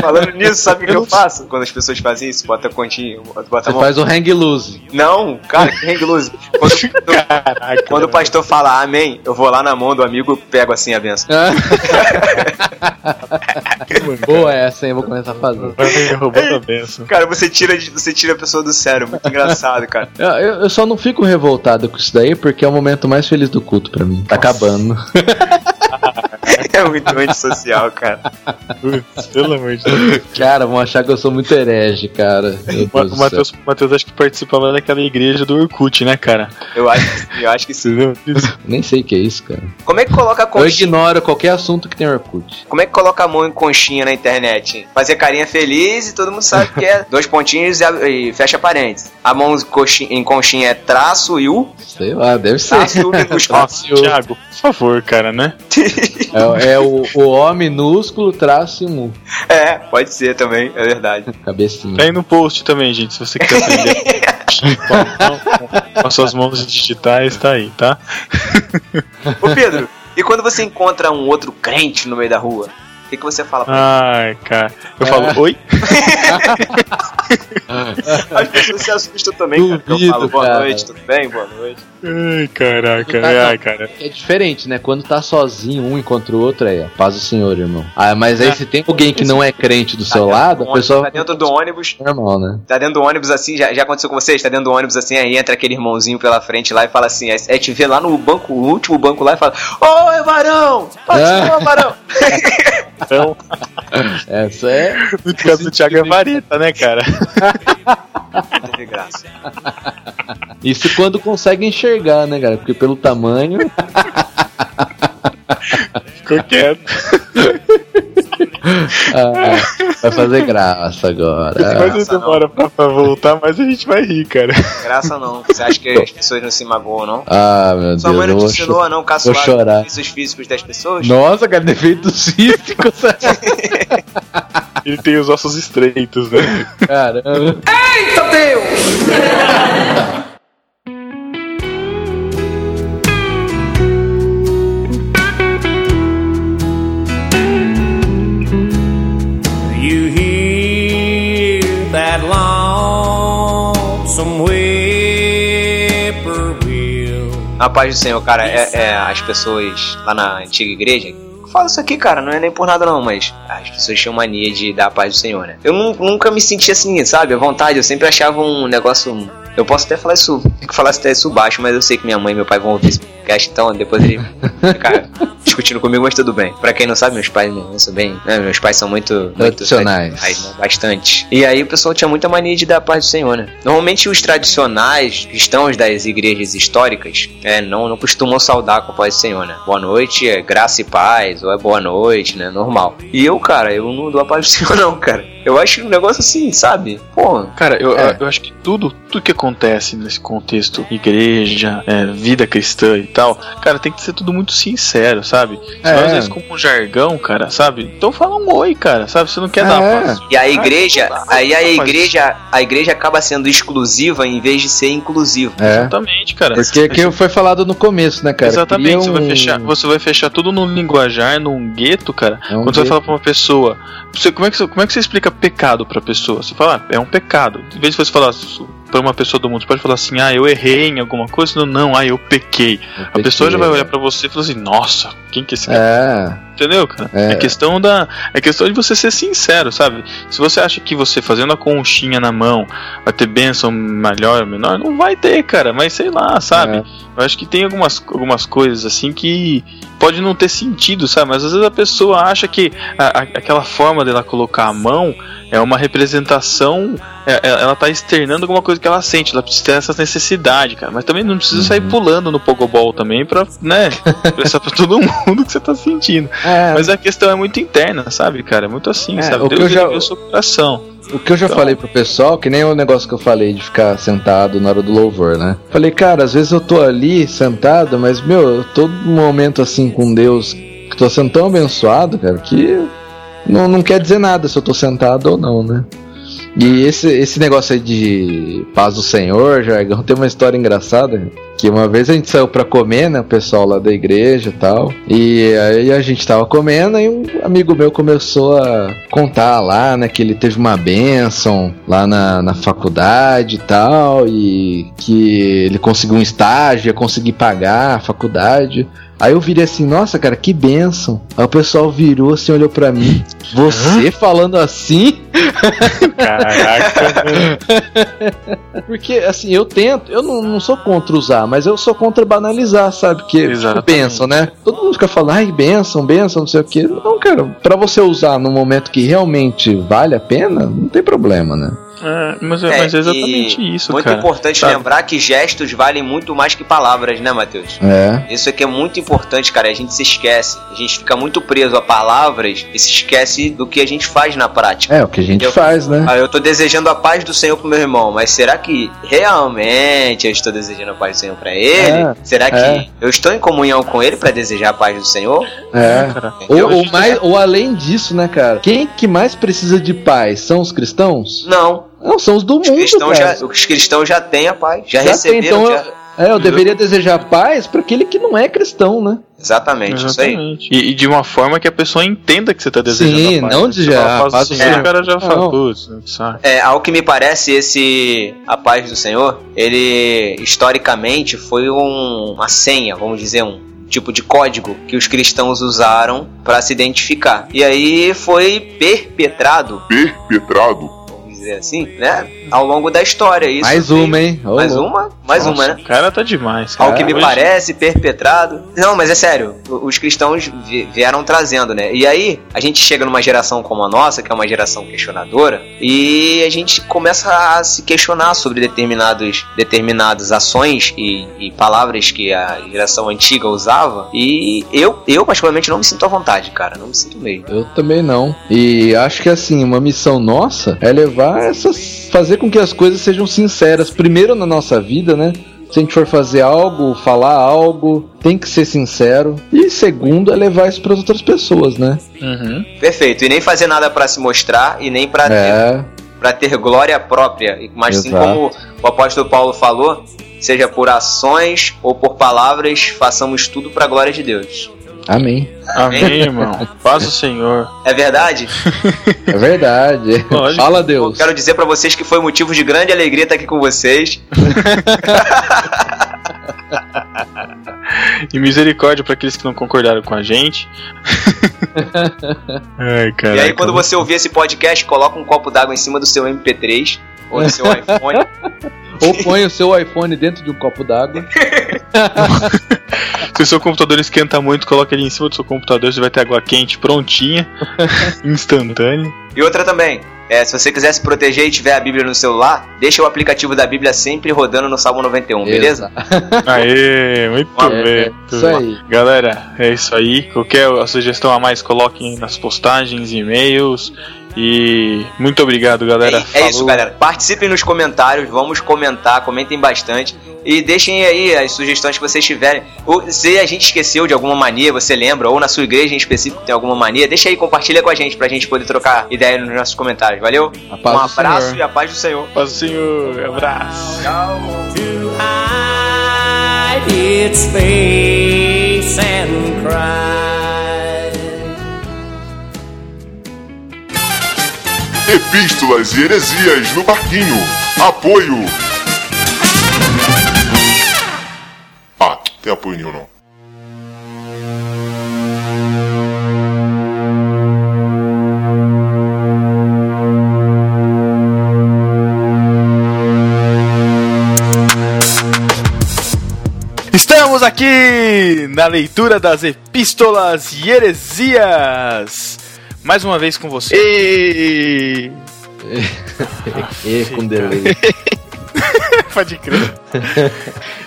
Falando nisso, sabe o que eu faço? Quando as pessoas fazem isso, bota a continha, bota a você mão. faz o hang loose. Não, cara, que hang loose. Quando, Caraca, quando o pastor fala amém, eu vou lá na mão do amigo e pego assim a benção. Boa essa, hein? Eu vou começar a fazer. Roubando a benção. Cara, você tira, você tira a pessoa do sério, muito engraçado, cara. Eu, eu- eu só não fico revoltado com isso daí porque é o momento mais feliz do culto pra mim. Tá acabando. [LAUGHS] É muito antissocial, cara. Putz, pelo amor de Deus. Cara, vão achar que eu sou muito herege, cara. O Matheus, Matheus acho que participava daquela igreja do Orkut, né, cara? Eu acho, que sim, eu acho que sim. Nem sei o que é isso, cara. Como é que coloca a Eu conchinha? ignoro qualquer assunto que tem Orkut. Como é que coloca a mão em conchinha na internet? Fazer carinha feliz e todo mundo sabe que é [LAUGHS] dois pontinhos e, a- e fecha parênteses. A mão em conchinha, em conchinha é traço e U. Sei lá, deve ser. Traço e U. Nossa, Thiago, por favor, cara, né? [LAUGHS] É, é o, o O minúsculo, traço e um U. É, pode ser também, é verdade. Cabecinha. Tá aí no post também, gente, se você quiser aprender. [LAUGHS] com, as suas mãos digitais, tá aí, tá? Ô Pedro, e quando você encontra um outro crente no meio da rua? O que, que você fala pra Ai, cara. Eu falo, oi? [LAUGHS] [LAUGHS] As pessoas se assustam também, cara. que Eu Duvido, falo, boa cara. noite, tudo bem? Boa noite. Ai, caraca, Tá, ai, cara. É diferente, né? Quando tá sozinho, um encontra o outro, aí, ó, paz do Senhor, irmão. Ah, mas aí se tem alguém que não é crente do seu Tá lado, dentro do a pessoa. Tá dentro do ônibus, Normal, né? tá dentro do ônibus assim, já, já aconteceu com vocês? Tá dentro do ônibus assim, aí entra aquele irmãozinho pela frente lá e fala assim, aí aí te vê lá no banco, o último banco lá e fala, Oi, varão! Continua, varão! Então, [LAUGHS] Essa é. no caso do Thiago é vareta, né, cara? [LAUGHS] Teve graça. Isso quando consegue enxergar, né, cara? Porque pelo tamanho. [LAUGHS] Ficou quieto. [LAUGHS] ah, vai fazer graça agora. Quanto demora pra, pra voltar, mais a gente vai rir, cara. Graça não. Você acha que as pessoas não se magoam, não? Ah, meu Sua Deus. mãe não te ensinou a não caçoar chorar. os físicos das pessoas? Nossa, cara, defeitos [LAUGHS] físicos. [LAUGHS] Ele tem os ossos estreitos, né? Caramba. Eita Deus! That lonesome whippoorwill. Na paz do Senhor, cara, é, é, as pessoas lá na antiga igreja. Falo isso aqui, cara, não é nem por nada não, mas as pessoas tinham mania de dar a paz do Senhor, né? Eu nu- nunca me senti assim, sabe? À vontade, eu sempre achava um negócio. Eu posso até falar isso, falar até isso baixo, mas eu sei que minha mãe e meu pai vão ouvir esse podcast, então depois ele fica [LAUGHS] discutindo comigo, mas tudo bem. Pra quem não sabe, meus pais, sou bem, né, meus pais são muito muito Tradicionais. né, bastante. E aí o pessoal tinha muita mania de dar a paz do Senhor, né? Normalmente os tradicionais cristãos das igrejas históricas é, não, não costumam saudar com a paz do Senhor, né? Boa noite, é graça e paz, é boa noite, né? Normal. E eu, cara, eu não dou a paz do Senhor, não, cara. Eu acho um negócio assim, sabe? Pô, Cara, eu, É. eu acho que tudo, tudo que acontece nesse contexto, igreja, é, vida cristã e tal, cara, tem que ser tudo muito sincero, sabe? Se É. às vezes com um jargão, cara, sabe? Então fala um oi, cara, sabe? Você não quer dar É. uma paz. E a igreja, aí a igreja, a igreja acaba sendo exclusiva em vez de ser inclusiva. É. Exatamente, cara. Porque que foi falado no começo, né, cara? Exatamente, você Cria vai, um- fechar, você vai fechar tudo num linguajar, num gueto, cara. É um Quando você vai gueto. falar pra uma pessoa, você, como, é que, você- como é que você explica pecado pra pessoa? Você fala, ah, é um pecado. Em vez de você falar, pra uma pessoa do mundo. Você pode falar assim, ah, eu errei em alguma coisa. Não, não, ah, eu pequei. A pessoa já vai olhar pra você e falar assim, nossa, quem que é esse cara? Entendeu, cara? É. É. questão da. É questão de você ser sincero, sabe? Se você acha que você fazendo a conchinha na mão vai ter bênção melhor ou menor, não vai ter, cara. Mas sei lá, sabe? É. Eu acho que tem algumas, algumas coisas assim que pode não ter sentido, sabe? Mas às vezes a pessoa acha que a- a- aquela forma dela colocar a mão é uma representação. é- é- ela tá externando alguma coisa que ela sente, ela precisa ter essa necessidade, cara. Mas também não precisa sair Uhum. pulando no Pogobol também pra, né, [LAUGHS] expressar pra todo mundo o que você tá sentindo. É, Mas a questão é muito interna, sabe, cara? É muito assim, É, sabe? o que Deus eu já- o seu coração. O que eu já Então- falei pro pessoal, que nem o negócio que eu falei de ficar sentado na hora do louvor, né? Falei, cara, às vezes eu tô ali sentado, mas, meu, eu tô num momento assim com Deus, que tô sendo tão abençoado, cara, que não, não quer dizer nada se eu tô sentado ou não, né? E esse, esse negócio aí de paz do Senhor, jargão, tem uma história engraçada. Que uma vez a gente saiu pra comer, né? O pessoal lá da igreja e tal. E aí a gente tava comendo e um amigo meu começou a contar lá, né? Que ele teve uma bênção lá na, na faculdade e tal. E que ele conseguiu um estágio, ia conseguir pagar a faculdade. Aí eu virei assim, nossa, cara, que bênção. Aí o pessoal virou assim, olhou pra mim. Você falando assim? Caraca, [LAUGHS] Porque, assim, eu tento, eu não, não sou contra usar, mas eu sou contra banalizar, sabe? Porque, tipo, benção, né? Todo mundo fica falando, ai, benção, benção, não sei o quê. Não, cara, pra você usar no momento que realmente vale a pena, não tem problema, né? É, mas, é, É, mas é exatamente e isso, Muito cara. importante sabe? lembrar que gestos valem muito mais que palavras, né, Matheus? É. Isso aqui é muito importante, cara. A gente se esquece. A gente fica muito preso a palavras e se esquece do que a gente faz na prática. É, o que a gente Eu- faz, né? Ah, eu tô desejando a paz do Senhor pro meu irmão, mas será que realmente eu estou desejando a paz do Senhor pra ele? É, será que é. eu estou em comunhão com ele pra desejar a paz do Senhor? É. Cara, Ou, ou mais, ou além disso, né, cara? Quem que mais precisa de paz? São os cristãos? Não. Não, são os do Os mundo, já, os cristãos já têm a paz. Já, Já tem, receberam. então já- É, eu deveria desejar paz pra aquele que não é cristão, né? Exatamente, isso aí. Exatamente. E, e de uma forma que a pessoa entenda que você tá desejando Sim, a paz. não né? desejar Você fala, a "Paz do paz do Senhor", Senhor. O cara já fala, Não. putz, né, saco. É, ao que me parece, esse A Paz do Senhor, ele historicamente foi um- uma senha, vamos dizer, um tipo de código que os cristãos usaram para se identificar. E aí foi perpetrado, Perpetrado. Dizer assim, né, ao longo da história. Isso mais veio- uma, hein? Mais uma? Mais Nossa, uma, né? O cara tá demais. Cara. Ao que me Hoje- parece, perpetrado. Não, mas é sério, os cristãos vi- vieram trazendo, né? E aí, a gente chega numa geração como a nossa, que é uma geração questionadora, e a gente começa a se questionar sobre determinados, determinadas ações e, e palavras que a geração antiga usava. E eu, eu, particularmente, não me sinto à vontade, cara. Não me sinto mesmo. Eu também não. E acho que assim, uma missão nossa é levar essas. fazer com que as coisas sejam sinceras. Primeiro na nossa vida, né? Se a gente for fazer algo, falar algo, tem que ser sincero. E segundo é levar isso para outras pessoas, né? Uhum. Perfeito. E nem fazer nada pra se mostrar e nem pra ter É, para ter glória própria, mas assim Exato. como o apóstolo Paulo falou, seja por ações ou por palavras, façamos tudo para a glória de Deus. Amém. Amém, [LAUGHS] irmão. Paz o Senhor. É verdade? [LAUGHS] É verdade. Lógico. Fala Eu Deus. quero dizer para vocês que foi motivo de grande alegria estar aqui com vocês. [LAUGHS] E misericórdia pra aqueles que não concordaram com a gente. Ai, cara. e aí quando você ouvir esse podcast, coloca um copo d'água em cima do seu MP3 ou do seu iPhone. Ou põe o seu iPhone dentro de um copo d'água. [LAUGHS] Se o seu computador esquenta muito, coloca ele em cima do seu computador, você vai ter água quente prontinha, [LAUGHS] instantânea. E outra também, é, se você quiser se proteger e tiver a Bíblia no celular, deixa o aplicativo da Bíblia sempre rodando no Salmo 91, beleza? [LAUGHS] Aê, muito É, bem. é, muito isso bem. aí. Galera, é isso aí. Qualquer sugestão a mais, coloquem nas postagens, e-mails. E muito obrigado, galera. É, é isso, galera. Participem nos comentários, vamos comentar, comentem bastante. E deixem aí as sugestões que vocês tiverem. Ou, se a gente esqueceu de alguma mania, você lembra, ou na sua igreja em específico tem alguma mania, deixa aí, compartilha com a gente pra gente poder trocar ideia nos nossos comentários. Valeu? A paz um abraço Senhor. e a paz do Senhor. Paz do Senhor, abraço. to Epístolas e Heresias no Barquinho. Apoio. Ah, tem apoio nenhum não. Estamos aqui na leitura das epístolas e heresias. Mais uma vez com você. E... E com delay. [LAUGHS] Pode crer.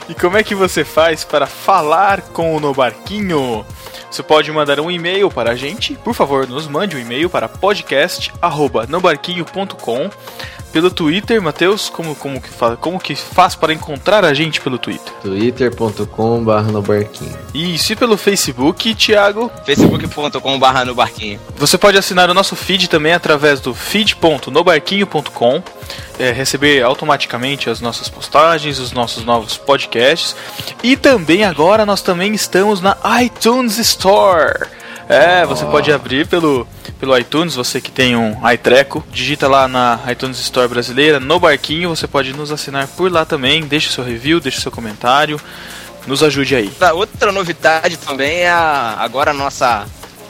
e como é que você faz para falar com o No Barquinho? Você pode mandar um e-mail para a gente. Por favor, nos mande um e-mail para podcast@nobarquinho.com. Pelo Twitter, Matheus, como, como, que faz, como que faz para encontrar a gente pelo Twitter? twitter.com.br no barquinho. Isso, e pelo Facebook, Thiago? facebook.com.br no barquinho. Você pode assinar o nosso feed também através do feed.nobarquinho.com, é, receber automaticamente as nossas postagens, os nossos novos podcasts. E também agora nós também estamos na iTunes Store. É, você pode abrir pelo, pelo iTunes, você que tem um iTreco, digita lá na iTunes Store brasileira, no barquinho, você pode nos assinar por lá também, deixe seu review, deixe seu comentário, nos ajude aí. Tá, Outra novidade também é a, agora a nossa,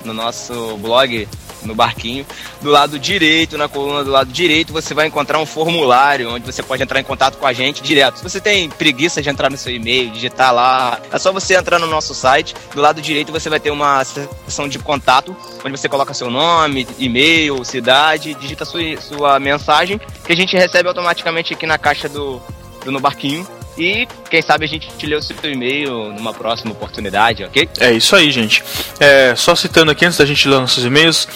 no nosso blog, no barquinho, do lado direito, na coluna do lado direito, você vai encontrar um formulário onde você pode entrar em contato com a gente direto. Se você tem preguiça de entrar no seu e-mail, digitar lá, é só você entrar no nosso site. Do lado direito você vai ter uma seção de contato, onde você coloca seu nome, e-mail, cidade, digita sua, sua mensagem, que a gente recebe automaticamente aqui na caixa do, do No Barquinho. E quem sabe a gente te lê o seu e-mail numa próxima oportunidade, ok? É isso aí, gente. É, só citando aqui antes da gente ler nossos e-mails,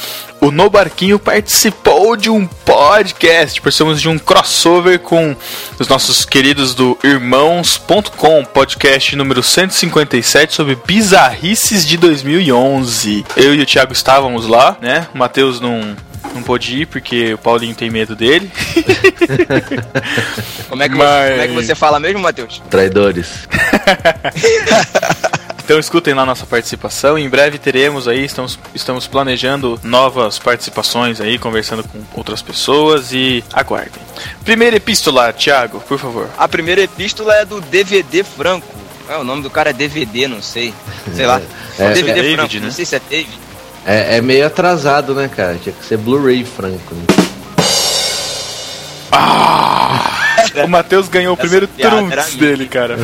o No Barquinho participou de um podcast. Participamos de um crossover com os nossos queridos do Irmãos.com, podcast número 157 sobre bizarrices de 2011. Eu e o Thiago estávamos lá, né? O Matheus não. Não pôde ir porque o Paulinho tem medo dele. [LAUGHS] Como é que, Mas- você, como é que você fala mesmo, Matheus? Traidores. [LAUGHS] Então escutem lá nossa participação. Em breve teremos aí, estamos, estamos planejando novas participações aí, conversando com outras pessoas e aguardem. Primeira epístola, Thiago, por favor. A primeira epístola é do DVD Franco. É, o nome do cara é DVD, não sei. Sei lá. É, o DVD David, Franco, né? não sei se é David. É, é meio atrasado, né, cara? Tinha que ser Blu-ray franco. Né? O Matheus ganhou o primeiro trunks minha. dele, cara.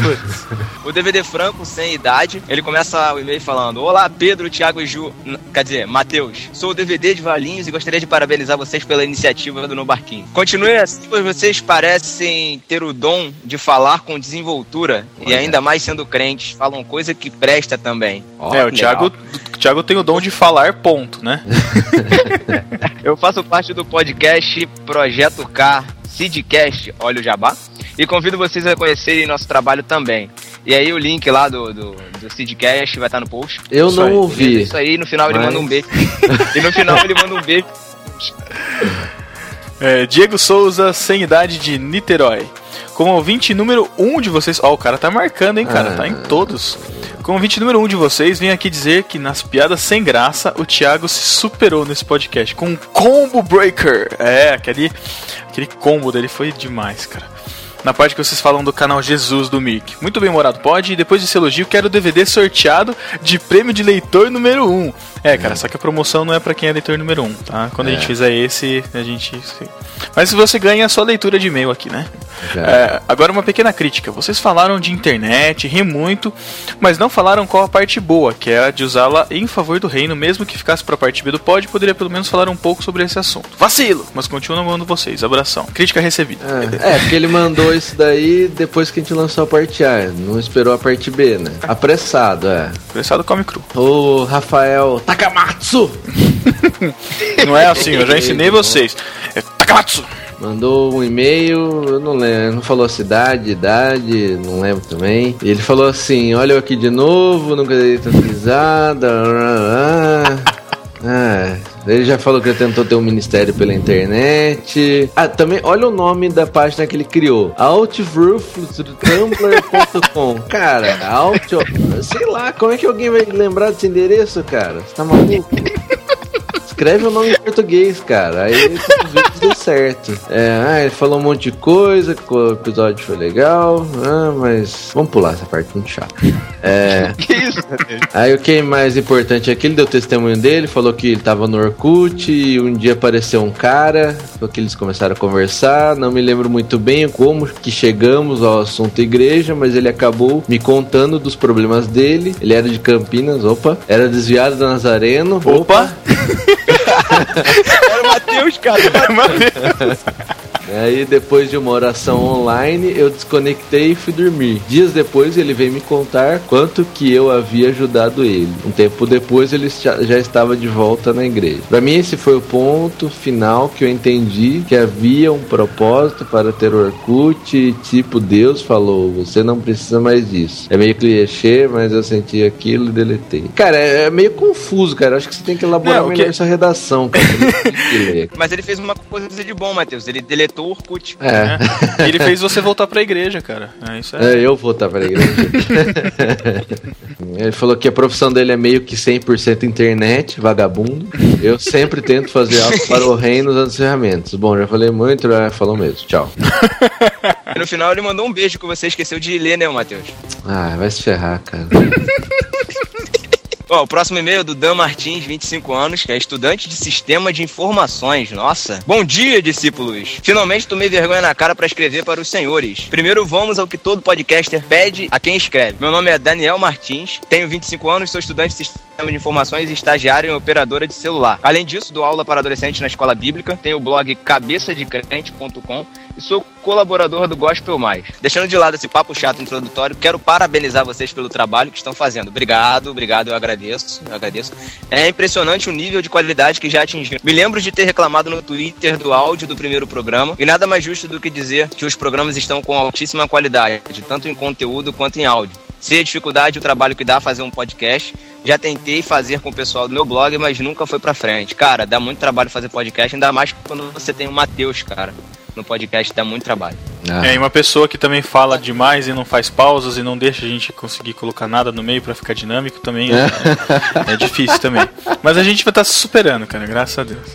O DVD Franco, sem idade, ele começa o e-mail falando: Olá, Pedro, Thiago e Ju. Quer dizer, Matheus. Sou o DVD de Valinhos e gostaria de parabenizar vocês pela iniciativa do No Barquinho. Continue assim, pois vocês parecem ter o dom de falar com desenvoltura e Olha. ainda mais sendo crentes, falam coisa que presta também. Ó, é, o Thiago, o Thiago tem o dom de falar, ponto, né? [LAUGHS] [LAUGHS] Eu faço parte do podcast Projeto K, Sidcast, olha o jabá, e convido vocês a conhecerem nosso trabalho também. E aí o link lá do, do, do Sidcast vai estar no post. Eu Isso não aí, ouvi. Isso aí, no final ele Mas- manda um beijo. e no final ele manda um beijo. [LAUGHS] É, Diego Souza, sem idade de Niterói. Como ouvinte número 1 um de vocês. Ó, o cara tá marcando, hein, cara? Ah. Tá em todos. Como ouvinte número 1 um de vocês, vim aqui dizer que nas piadas sem graça, o Thiago se superou nesse podcast com um combo breaker. É, aquele, aquele combo dele foi demais, cara. Na parte que vocês falam do canal Jesus do Mick. Muito bem morado, pode. E depois desse elogio, quero o DVD sorteado de prêmio de leitor número 1. É, cara, só que a promoção não é pra quem é leitor número 1, um, tá? Quando a gente fizer esse, a gente. Mas se você ganha sua leitura de e-mail aqui, né? É, agora uma pequena crítica. Vocês falaram de internet, ri muito, mas não falaram qual a parte boa, que é a de usá-la em favor do reino, mesmo que ficasse pra parte B do pod, poderia pelo menos falar um pouco sobre esse assunto. Vacilo! Mas continuo amando vocês. Abração. Crítica recebida. É, é, porque ele mandou isso daí depois que a gente lançou a parte A. Não esperou a parte B, né? Apressado, é. Apressado come cru. Ô, Rafael Takamatsu [LAUGHS] Não é assim, eu já ensinei vocês. É Takamatsu! mandou um e-mail, eu não lembro, não falou cidade, idade, não lembro também. E ele falou assim: Olha eu aqui de novo, nunca dei tanta risada. Ah, [LAUGHS] ele já falou que ele tentou ter um ministério pela internet. Ah, também, olha o nome da página que ele criou: outroof.tumblr.com. [LAUGHS] Cara, alt, sei lá, como é que alguém vai lembrar desse endereço, cara? Você tá maluco? [LAUGHS] Escreve o nome em português, cara. Aí os vídeos certo. É, ah, ele falou um monte de coisa, que o episódio foi legal, ah, mas vamos pular essa parte muito chata. É, [LAUGHS] Que isso? aí o que mais importante aqui, ele deu testemunho dele, falou que ele tava no Orkut e um dia apareceu um cara, que eles começaram a conversar, não me lembro muito bem como que chegamos ao assunto igreja, mas ele acabou me contando dos problemas dele. Ele era de Campinas, opa, era desviado da Nazareno, Opa! [LAUGHS] Era o Matheus, cara. Aí depois de uma oração online, eu desconectei e fui dormir. Dias depois ele veio me contar quanto que eu havia ajudado ele. Um tempo depois ele já estava de volta na igreja. Para mim esse foi o ponto final que eu entendi que havia um propósito para ter Orkut e tipo Deus falou, você não precisa mais disso. É meio clichê, mas eu senti aquilo e deletei. Cara, é é meio confuso, cara. Acho que você tem que elaborar Não, o melhor que- sua redação, cara. [LAUGHS] Mas ele fez uma coisa de bom, Matheus. Ele deletou o Orkut. É. né? E ele fez você voltar pra igreja, cara. É isso aí. É, eu vou estar pra igreja. [LAUGHS] Ele falou que a profissão dele é meio que 100% internet, vagabundo. Eu sempre tento fazer algo para o reino usando as ferramentas. Bom, já falei muito, já falou mesmo. Tchau. E no final ele mandou um beijo que você esqueceu de ler, né, Matheus? Ah, vai se ferrar, cara. [LAUGHS] Ó, o próximo e-mail é do Dan Martins, 25 anos, que é estudante de sistema de informações. Nossa. Bom dia, discípulos. Finalmente tomei vergonha na cara para escrever para os senhores. Primeiro vamos ao que todo podcaster pede a quem escreve. Meu nome é Daniel Martins, tenho 25 anos, sou estudante de sistema de informações e estagiário em operadora de celular. Além disso, dou aula para adolescentes na escola bíblica, tenho o blog cabeçadecrente.com e sou colaborador do Gospel Mais. Deixando de lado esse papo chato introdutório, quero parabenizar vocês pelo trabalho que estão fazendo. Obrigado, obrigado, eu agradeço, eu agradeço. É impressionante o nível de qualidade que já atingiram. Me lembro de ter reclamado no Twitter do áudio do primeiro programa, e nada mais justo do que dizer que os programas estão com altíssima qualidade, tanto em conteúdo quanto em áudio. Sei a dificuldade o trabalho que dá fazer um podcast. Já tentei fazer com o pessoal do meu blog, mas nunca foi pra frente. Cara, dá muito trabalho fazer podcast, ainda mais quando você tem o Matheus, cara. No podcast dá muito trabalho. Ah, É, e uma pessoa que também fala demais e não faz pausas e não deixa a gente conseguir colocar nada no meio pra ficar dinâmico também é, é difícil também. Mas a gente vai estar se superando, cara, graças a Deus.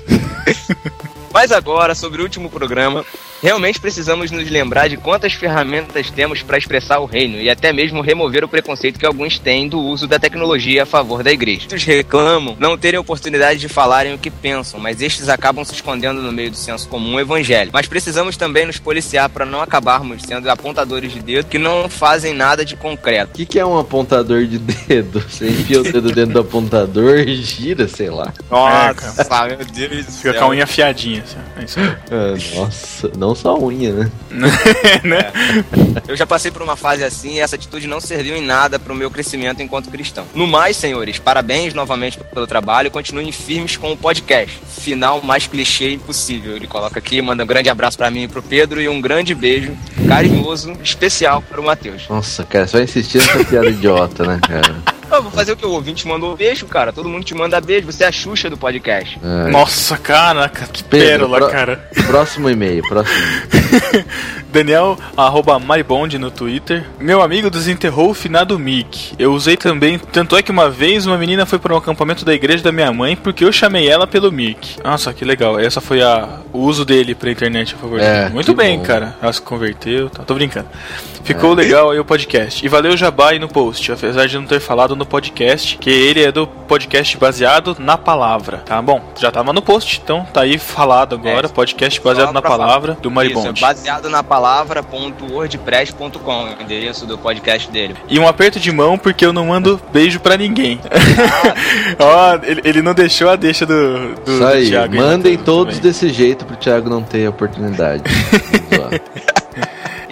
[LAUGHS] Mas agora, sobre o último programa, realmente precisamos nos lembrar de quantas ferramentas temos para expressar o reino e até mesmo remover o preconceito que alguns têm do uso da tecnologia a favor da igreja. Muitos reclamam não terem oportunidade de falarem o que pensam, mas estes acabam se escondendo no meio do senso comum evangélico. Mas precisamos também nos policiar para não acabarmos sendo apontadores de dedo que não fazem nada de concreto. O que, que é um apontador de dedo? Você enfia o dedo dentro do apontador e gira, sei lá. Nossa, meu Deus do Fica com a unha afiadinha, assim. É isso aí. Ah, nossa, não só unha, né? [LAUGHS] né? Eu já passei por uma fase assim e essa atitude não serviu em nada para o meu crescimento enquanto cristão. No mais, senhores, parabéns novamente pelo trabalho e continuem firmes com o podcast. Final mais clichê impossível. Ele coloca aqui, manda um grande abraço para mim e pro Pedro e um grande beijo carinhoso, especial para o Matheus. Nossa, cara, vai insistir nessa piada idiota, né, cara? Vou fazer o que o ouvinte mandou beijo, cara. Todo mundo te manda beijo. Você é a Xuxa do podcast. Ai. Nossa, caraca, que Pedro, pérola, cara. Próximo e-mail, próximo. [LAUGHS] Daniel, arroba Maribond no Twitter. Meu amigo desenterrou o finado Mick. Eu usei também, tanto é que uma vez uma menina foi para um acampamento da igreja da minha mãe porque eu chamei ela pelo Mick. Nossa, que legal. Essa foi a, o uso dele pra internet a favor É, dele. Muito bem, bom. cara. Ela se converteu, tá. tô brincando. Ficou legal aí o podcast. E valeu o Jabá aí no post, apesar de não ter falado no podcast, que ele é do podcast baseado na palavra, tá bom? Já tava no post, então tá aí falado agora, É, podcast baseado Só na pra falar. palavra do Isso, é Maribond. baseado na palavra.wordpress.com, o endereço do podcast dele. E um aperto de mão porque eu não mando beijo pra ninguém. [LAUGHS] Ó, ele, ele não deixou a deixa do, do, Isso do aí, Thiago. mandem todos também. desse jeito pro Thiago não ter oportunidade. [LAUGHS]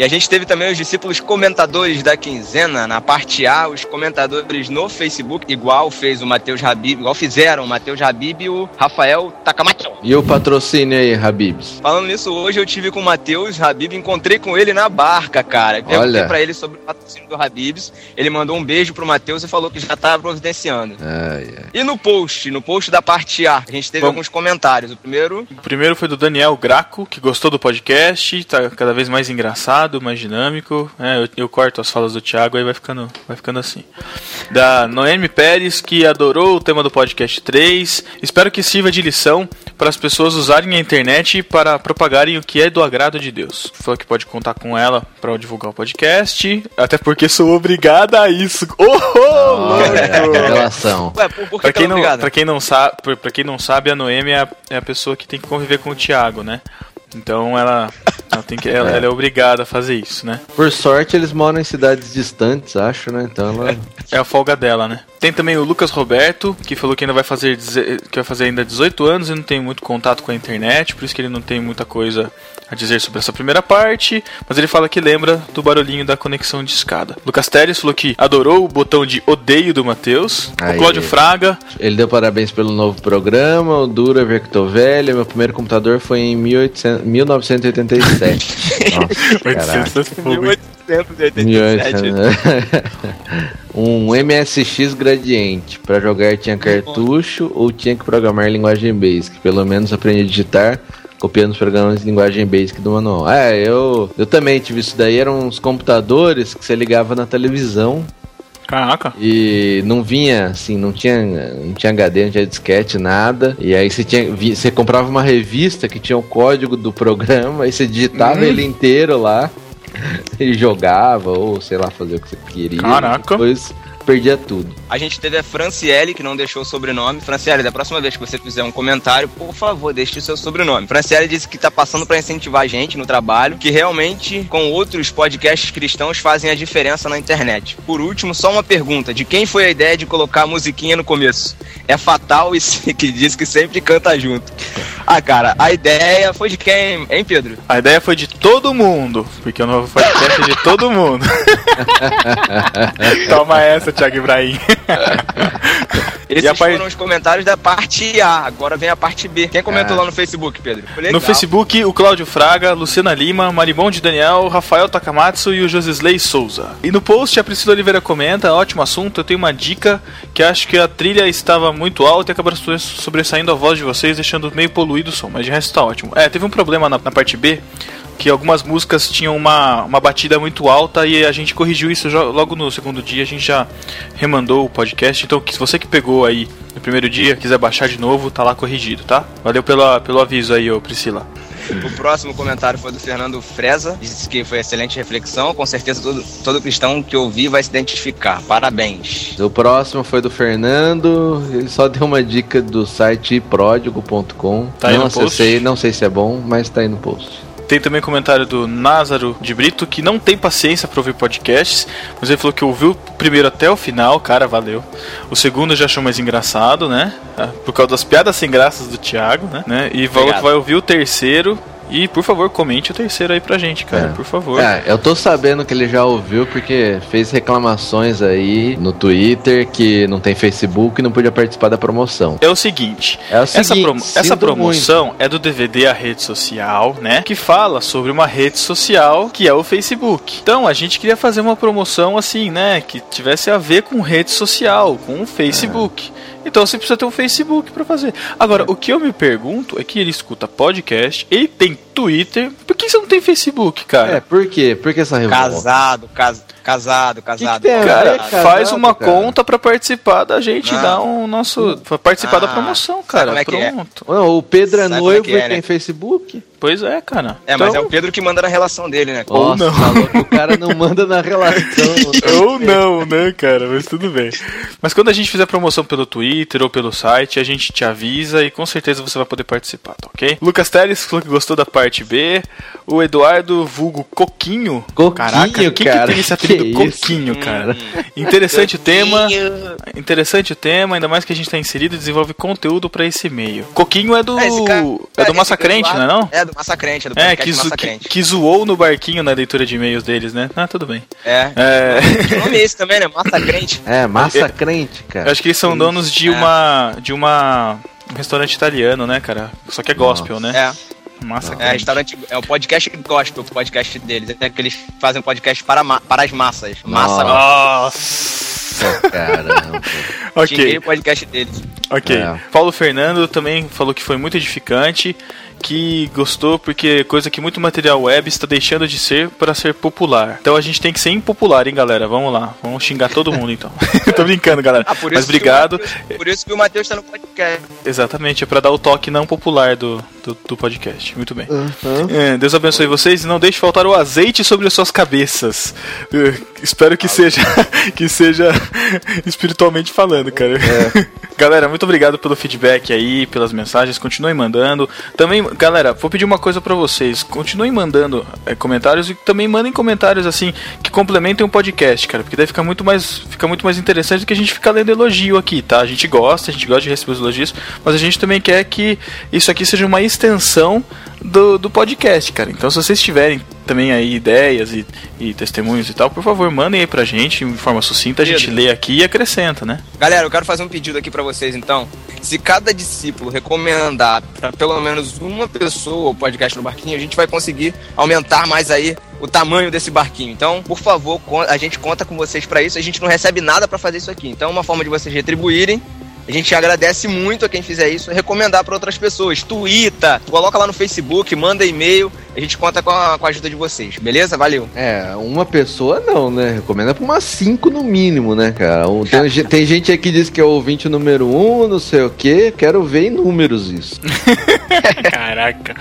E a gente teve também os discípulos comentadores da quinzena, na parte A, os comentadores no Facebook, igual fez o Matheus Habib, igual fizeram o Matheus Habib e o Rafael Takamatsu. e o patrocínio aí, Habibs? Falando nisso, hoje eu tive com o Matheus Habib, encontrei com ele na barca, cara. Perguntei Olha. pra ele sobre o patrocínio do Habibs, ele mandou um beijo pro Matheus e falou que já tava providenciando. Ai, ai. E no post, no post da parte A, a gente teve Vamos. alguns comentários. O primeiro, O primeiro foi do Daniel Graco, que gostou do podcast, tá cada vez mais engraçado. Mais dinâmico. É, eu, eu corto as falas do Thiago, aí vai ficando, vai ficando assim. Da Noemi Pérez, que adorou o tema do podcast 3. Espero que sirva de lição para as pessoas usarem a internet para propagarem o que é do agrado de Deus. Falou que pode contar com ela para divulgar o podcast, até porque sou obrigada a isso. Oh, oh louco! Revelação. Ué, por, por que Pra quem, tá não, pra, quem não sabe, pra quem não sabe, a Noemi é a, é a pessoa que tem que conviver com o Thiago, né? Então ela, ela, tem que, ela, ela é obrigada a fazer isso, né? Por sorte, eles moram em cidades distantes, acho, né? Então ela. É a folga dela, né? Tem também o Lucas Roberto, que falou que ainda vai fazer que vai fazer ainda 18 anos e não tem muito contato com a internet, por isso que ele não tem muita coisa a dizer sobre essa primeira parte, mas ele fala que lembra do barulhinho da conexão de escada. Lucas Teres falou que adorou o botão de odeio do Matheus. O Cláudio Fraga, Ele deu parabéns pelo novo programa, o Dura ver que tô velho. Meu primeiro computador foi em 1800 1987. [LAUGHS] Nossa, caraca. 1887. 1800. um MSX Gradiente. Pra jogar tinha cartucho ou tinha que programar em linguagem Basic. Pelo menos aprendi a digitar copiando os programas de linguagem Basic do manual. É, eu, eu também tive isso daí. Eram uns computadores que você ligava na televisão caraca. e não vinha, assim, não tinha, não tinha HD, não tinha disquete, nada. E aí você tinha, você comprava uma revista que tinha o código do programa, aí você digitava ele inteiro lá [LAUGHS] e jogava, ou sei lá, fazer o que você queria. Caraca. Depois perdia tudo. A gente teve a Franciele, que não deixou o sobrenome. Franciele, da próxima vez que você fizer um comentário, por favor, deixe o seu sobrenome. Franciele disse que tá passando pra incentivar a gente no trabalho, que realmente, com outros podcasts cristãos, fazem a diferença na internet. Por último, só uma pergunta: de quem foi a ideia de colocar a musiquinha no começo? É fatal e se- [LAUGHS] que diz que sempre canta junto. Ah, cara, a ideia foi de quem, hein, Pedro? A ideia foi de todo mundo, porque o novo podcast é de todo mundo. [LAUGHS] Toma essa, Thiago Ibrahim. [LAUGHS] Esses E a par- foram os comentários da parte A. Agora vem a parte B. Quem comentou Ah. lá no Facebook, Pedro? No Facebook, o Cláudio Fraga, Luciana Lima, Marimonde Daniel, Rafael Takamatsu e o Josisley Souza. E no post, a Priscila Oliveira comenta, ótimo assunto, eu tenho uma dica que acho que a trilha estava muito alta e sobre- sobressaindo a voz de vocês, deixando meio poluído o som, mas de resto tá ótimo. É, teve um problema na, na parte B, que algumas músicas tinham uma, uma batida muito alta e a gente corrigiu isso logo no segundo dia, a gente já remandou o podcast, então se você que pegou aí no primeiro dia, quiser baixar de novo, tá lá corrigido, tá? Valeu pela, pelo aviso aí, ô Priscila. O próximo comentário foi do Fernando Freza. Disse que foi excelente reflexão. Com certeza todo, todo cristão que ouvir vai se identificar. Parabéns. O próximo foi do Fernando, ele só deu uma dica do site pródigo.com. Tá aí não no post? acessei, não sei se é bom, mas tá aí no post. Tem também comentário do Názaro de Brito, que não tem paciência pra ouvir podcasts, mas ele falou que ouviu o primeiro até o final, cara, valeu. O segundo já achou mais engraçado, né? Ah, Por causa das piadas sem graças do Thiago, né? E falou que vai ouvir o terceiro. E, por favor, comente o terceiro aí pra gente, cara, É. por favor. É, eu tô sabendo que ele já ouviu porque fez reclamações aí no Twitter que não tem Facebook e não podia participar da promoção. É o seguinte, É o essa, seguinte, promo- essa sinto promoção é do DVD A Rede Social, né? Que fala sobre uma rede social que é o Facebook. Então a gente queria fazer uma promoção assim, né? Que tivesse a ver com rede social, com o Facebook. Então você precisa ter um Facebook pra fazer. Agora, o que eu me pergunto é que ele escuta podcast, ele tem Twitter, por que você não tem Facebook, cara? É, por quê? Por que essa revolta? Casado, cas, casado, casado. tem a ver, Cara, casado, faz uma cara. conta pra participar da gente, Não. dar um nosso. pra participar da Ah, promoção, sabe cara. como é que é? Pronto. Não, o Pedro é Sabe é noivo que é, e né? tem Facebook? Pois é, cara. É, mas é Então- o Pedro que manda na relação dele, né? Ou Nossa, não. falou que o cara não manda na relação. [LAUGHS] Ou não, né, cara? Mas tudo bem. Mas quando a gente fizer promoção pelo Twitter ou pelo site, a gente te avisa e com certeza você vai poder participar, tá ok? Lucas Teles falou que gostou da parte B. O Eduardo Vulgo Coquinho. Coquinho, Caraca, quem que cara, tem esse [LAUGHS] apelido que isso? Coquinho, cara? Interessante o tema. Interessante o tema, ainda mais que a gente tá inserido e desenvolve conteúdo pra esse meio. Coquinho é do. É, cara- é do Massacrente, não é não? É, do Massacrente, é do É, que, zo- que, Massacrente. que zoou no barquinho na leitura de e-mails deles, né? Ah, tudo bem. É. É. Que nome é esse também, né? Massacrente. É, massa crente, Eu cara. acho que eles são donos de É. uma. de uma. um restaurante italiano, né, cara? Só que é gospel, né? É, Massa, é, restaurante, é o podcast gospel, o podcast deles. É que eles fazem um podcast para, ma- para as massas. Massa Nossa. Nossa! Caramba. [LAUGHS] Xinguei ok. o podcast deles. Ok. É. Paulo Fernando também falou que foi muito edificante, que gostou porque é coisa que muito material web está deixando de ser para ser popular. Então a gente tem que ser impopular, hein, galera? Vamos lá, vamos xingar todo mundo então. [LAUGHS] Tô brincando, galera. Ah, Mas o obrigado. Matheus- por isso que o Matheus tá no podcast. Exatamente, é pra dar o toque não popular do, do, do podcast. Muito bem. É, Deus abençoe vocês e não deixe faltar o azeite sobre as suas cabeças. Espero que seja [LAUGHS] que seja espiritualmente falando, cara. [LAUGHS] Galera, muito obrigado pelo feedback aí, pelas mensagens. Continuem mandando. Também, galera, vou pedir uma coisa pra vocês. Continuem mandando eh, comentários e também mandem comentários assim que complementem o podcast, cara, porque daí fica muito mais fica muito mais interessante do que a gente ficar lendo elogio aqui, tá? A gente gosta, a gente gosta de receber os elogios, mas a gente também quer que isso aqui seja uma extensão do, do podcast, cara. Então, se vocês tiverem também aí ideias e, e testemunhos e tal, por favor, mandem aí pra gente em forma sucinta, a gente Pedro. lê aqui e acrescenta, né? Galera, eu quero fazer um pedido aqui pra vocês então. Se cada discípulo recomendar pra pelo menos uma pessoa o podcast no barquinho, a gente vai conseguir aumentar mais aí o tamanho desse barquinho. Então, por favor, a gente conta com vocês pra isso. A gente não recebe nada pra fazer isso aqui. Então, é uma forma de vocês retribuírem. A gente agradece muito a quem fizer isso, recomendar pra outras pessoas. Twitter, coloca lá no Facebook, manda e-mail. A gente conta com a, com a ajuda de vocês, beleza? Valeu. É, uma pessoa não, né? Recomenda pra umas cinco no mínimo, né, cara? Tem, [LAUGHS] tem gente aqui que diz que é o ouvinte número um, não sei o quê. Quero ver em números isso. [LAUGHS] Caraca.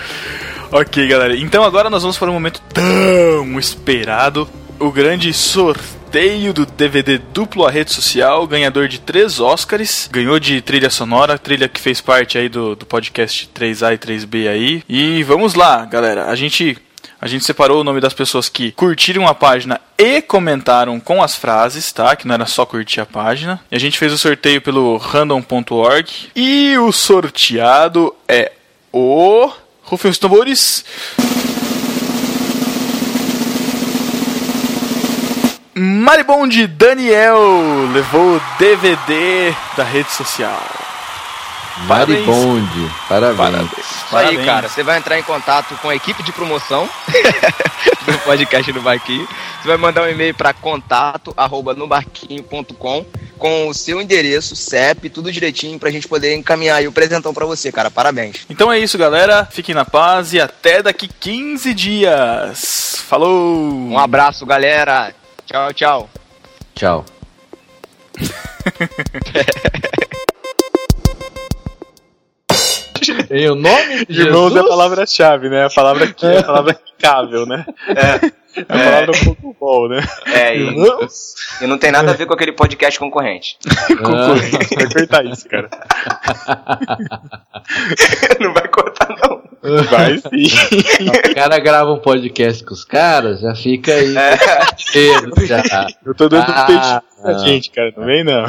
Ok, galera. Então agora nós vamos para um momento tão esperado. O grande sorteio do DVD duplo à rede social, ganhador de três Oscars. Ganhou de trilha sonora, trilha que fez parte aí do, do podcast 3A e 3B aí. E vamos lá, galera. A gente a gente separou o nome das pessoas que curtiram a página e comentaram com as frases, tá? Que não era só curtir a página. E a gente fez o sorteio pelo random.org. E o sorteado é o. Rufem os tambores. Maribonde Daniel levou o DVD da rede social. Parabéns. Maribonde. Parabéns. Parabéns. Isso aí, Parabéns. cara. Você vai entrar em contato com a equipe de promoção [LAUGHS] do podcast do Barquinho. Você vai mandar um e-mail para contato arroba nobarquinho.com com o seu endereço, CEP, tudo direitinho pra gente poder encaminhar aí o presentão pra você, cara. Parabéns. Então é isso, galera. Fiquem na paz e até daqui 15 dias. Falou! Um abraço, galera. Tchau, tchau. Tchau. Em o nome de Irmãos é a Jesus? palavra-chave, né? A palavra que é a palavra clicável, né? É. a palavra pouco bom, né? É, [LAUGHS] e, e não tem nada a ver com aquele podcast concorrente. [LAUGHS] Concorrente. Vai cortar isso, cara. [LAUGHS] não vai cortar, não. Vai sim. O cara grava um podcast com os caras, já fica aí. É. inteiro, já. Eu tô dando Ah, um peixe pra não. gente, cara. Não vem, não.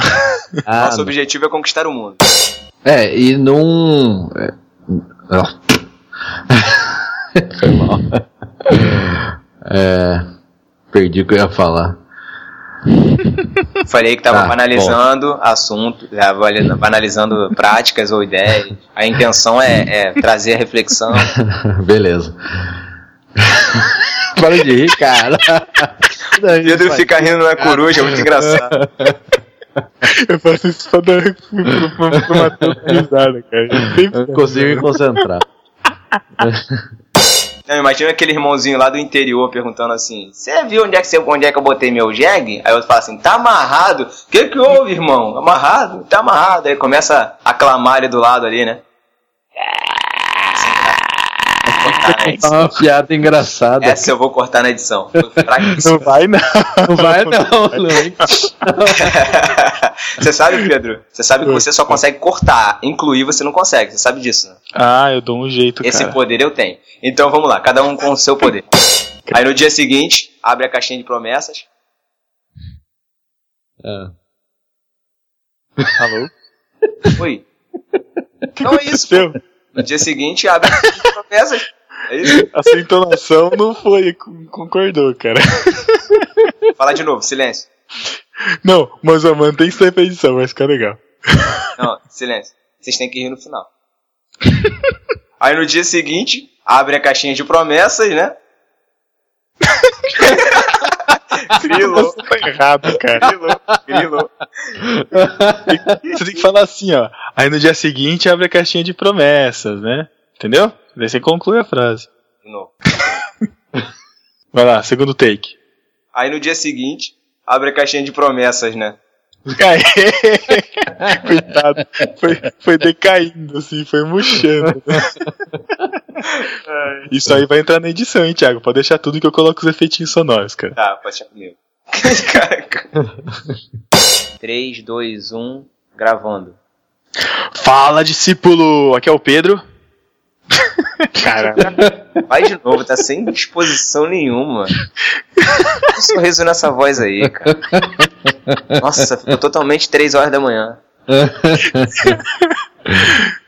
Ah, Nosso objetivo é conquistar o mundo. É, e não. É. Foi mal. É, perdi o que eu ia falar. [LAUGHS] Falei que tava Tá, analisando assunto, tava ali- analisando práticas ou ideias. A intenção é, é trazer a reflexão. [LAUGHS] Beleza. [LAUGHS] Para de rir, cara. Pedro fica rindo na coruja, é muito engraçado. Eu faço isso só dar pro, pro, pro Matheus risada, cara. Eu não consigo me concentrar. Não, imagina aquele irmãozinho lá do interior perguntando assim: Você viu onde é, que você, onde é que eu botei meu jegue? Aí eu falo assim: Tá amarrado. O que que houve, irmão? Amarrado? Tá amarrado. Aí começa a clamar ali do lado ali, né? É uma piada engraçada. Essa eu vou cortar na edição. Foi [LAUGHS] fraquíssimo. Não vai, não. [LAUGHS] Não vai não, não. [LAUGHS] Você sabe, Pedro? Você sabe que você só consegue cortar, incluir você não consegue. Você sabe disso, né? Ah, eu dou um jeito, Esse cara. poder eu tenho. Então vamos lá, cada um com o seu poder. Aí no dia seguinte, abre a caixinha de promessas. É. Falou? Oi. Não é isso. Seu, No dia seguinte, abre a caixinha de promessas. É isso? a sua entonação não foi, con- concordou, cara. Fala de novo, silêncio. Não, mas ó, mantém isso aí pra edição, vai ficar legal. Não, silêncio. Vocês têm que rir no final. [LAUGHS] Aí no dia seguinte, abre a caixinha de promessas, né? [LAUGHS] Grilou, Você tá errado, cara. grilou, grilou. Você tem que falar assim, ó. Aí no dia seguinte abre a caixinha de promessas, né? Entendeu? Daí você conclui a frase. De novo. Vai lá, segundo take. Aí no dia seguinte, abre a caixinha de promessas, né? Aê! [LAUGHS] Coitado. Foi, foi decaindo, assim, foi murchando. Isso aí vai entrar na edição, hein, Thiago? Pode deixar tudo que eu coloco os efeitinhos sonoros, cara. Tá, pode deixar comigo. [LAUGHS] Caraca. 3, 2, 1, gravando. Fala, discípulo! Aqui é o Pedro. Caramba. Vai de novo, tá sem disposição nenhuma. Que sorriso nessa voz aí, cara. Nossa, ficou totalmente 3 horas da manhã.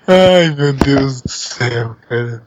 Ai, meu Deus do céu, cara.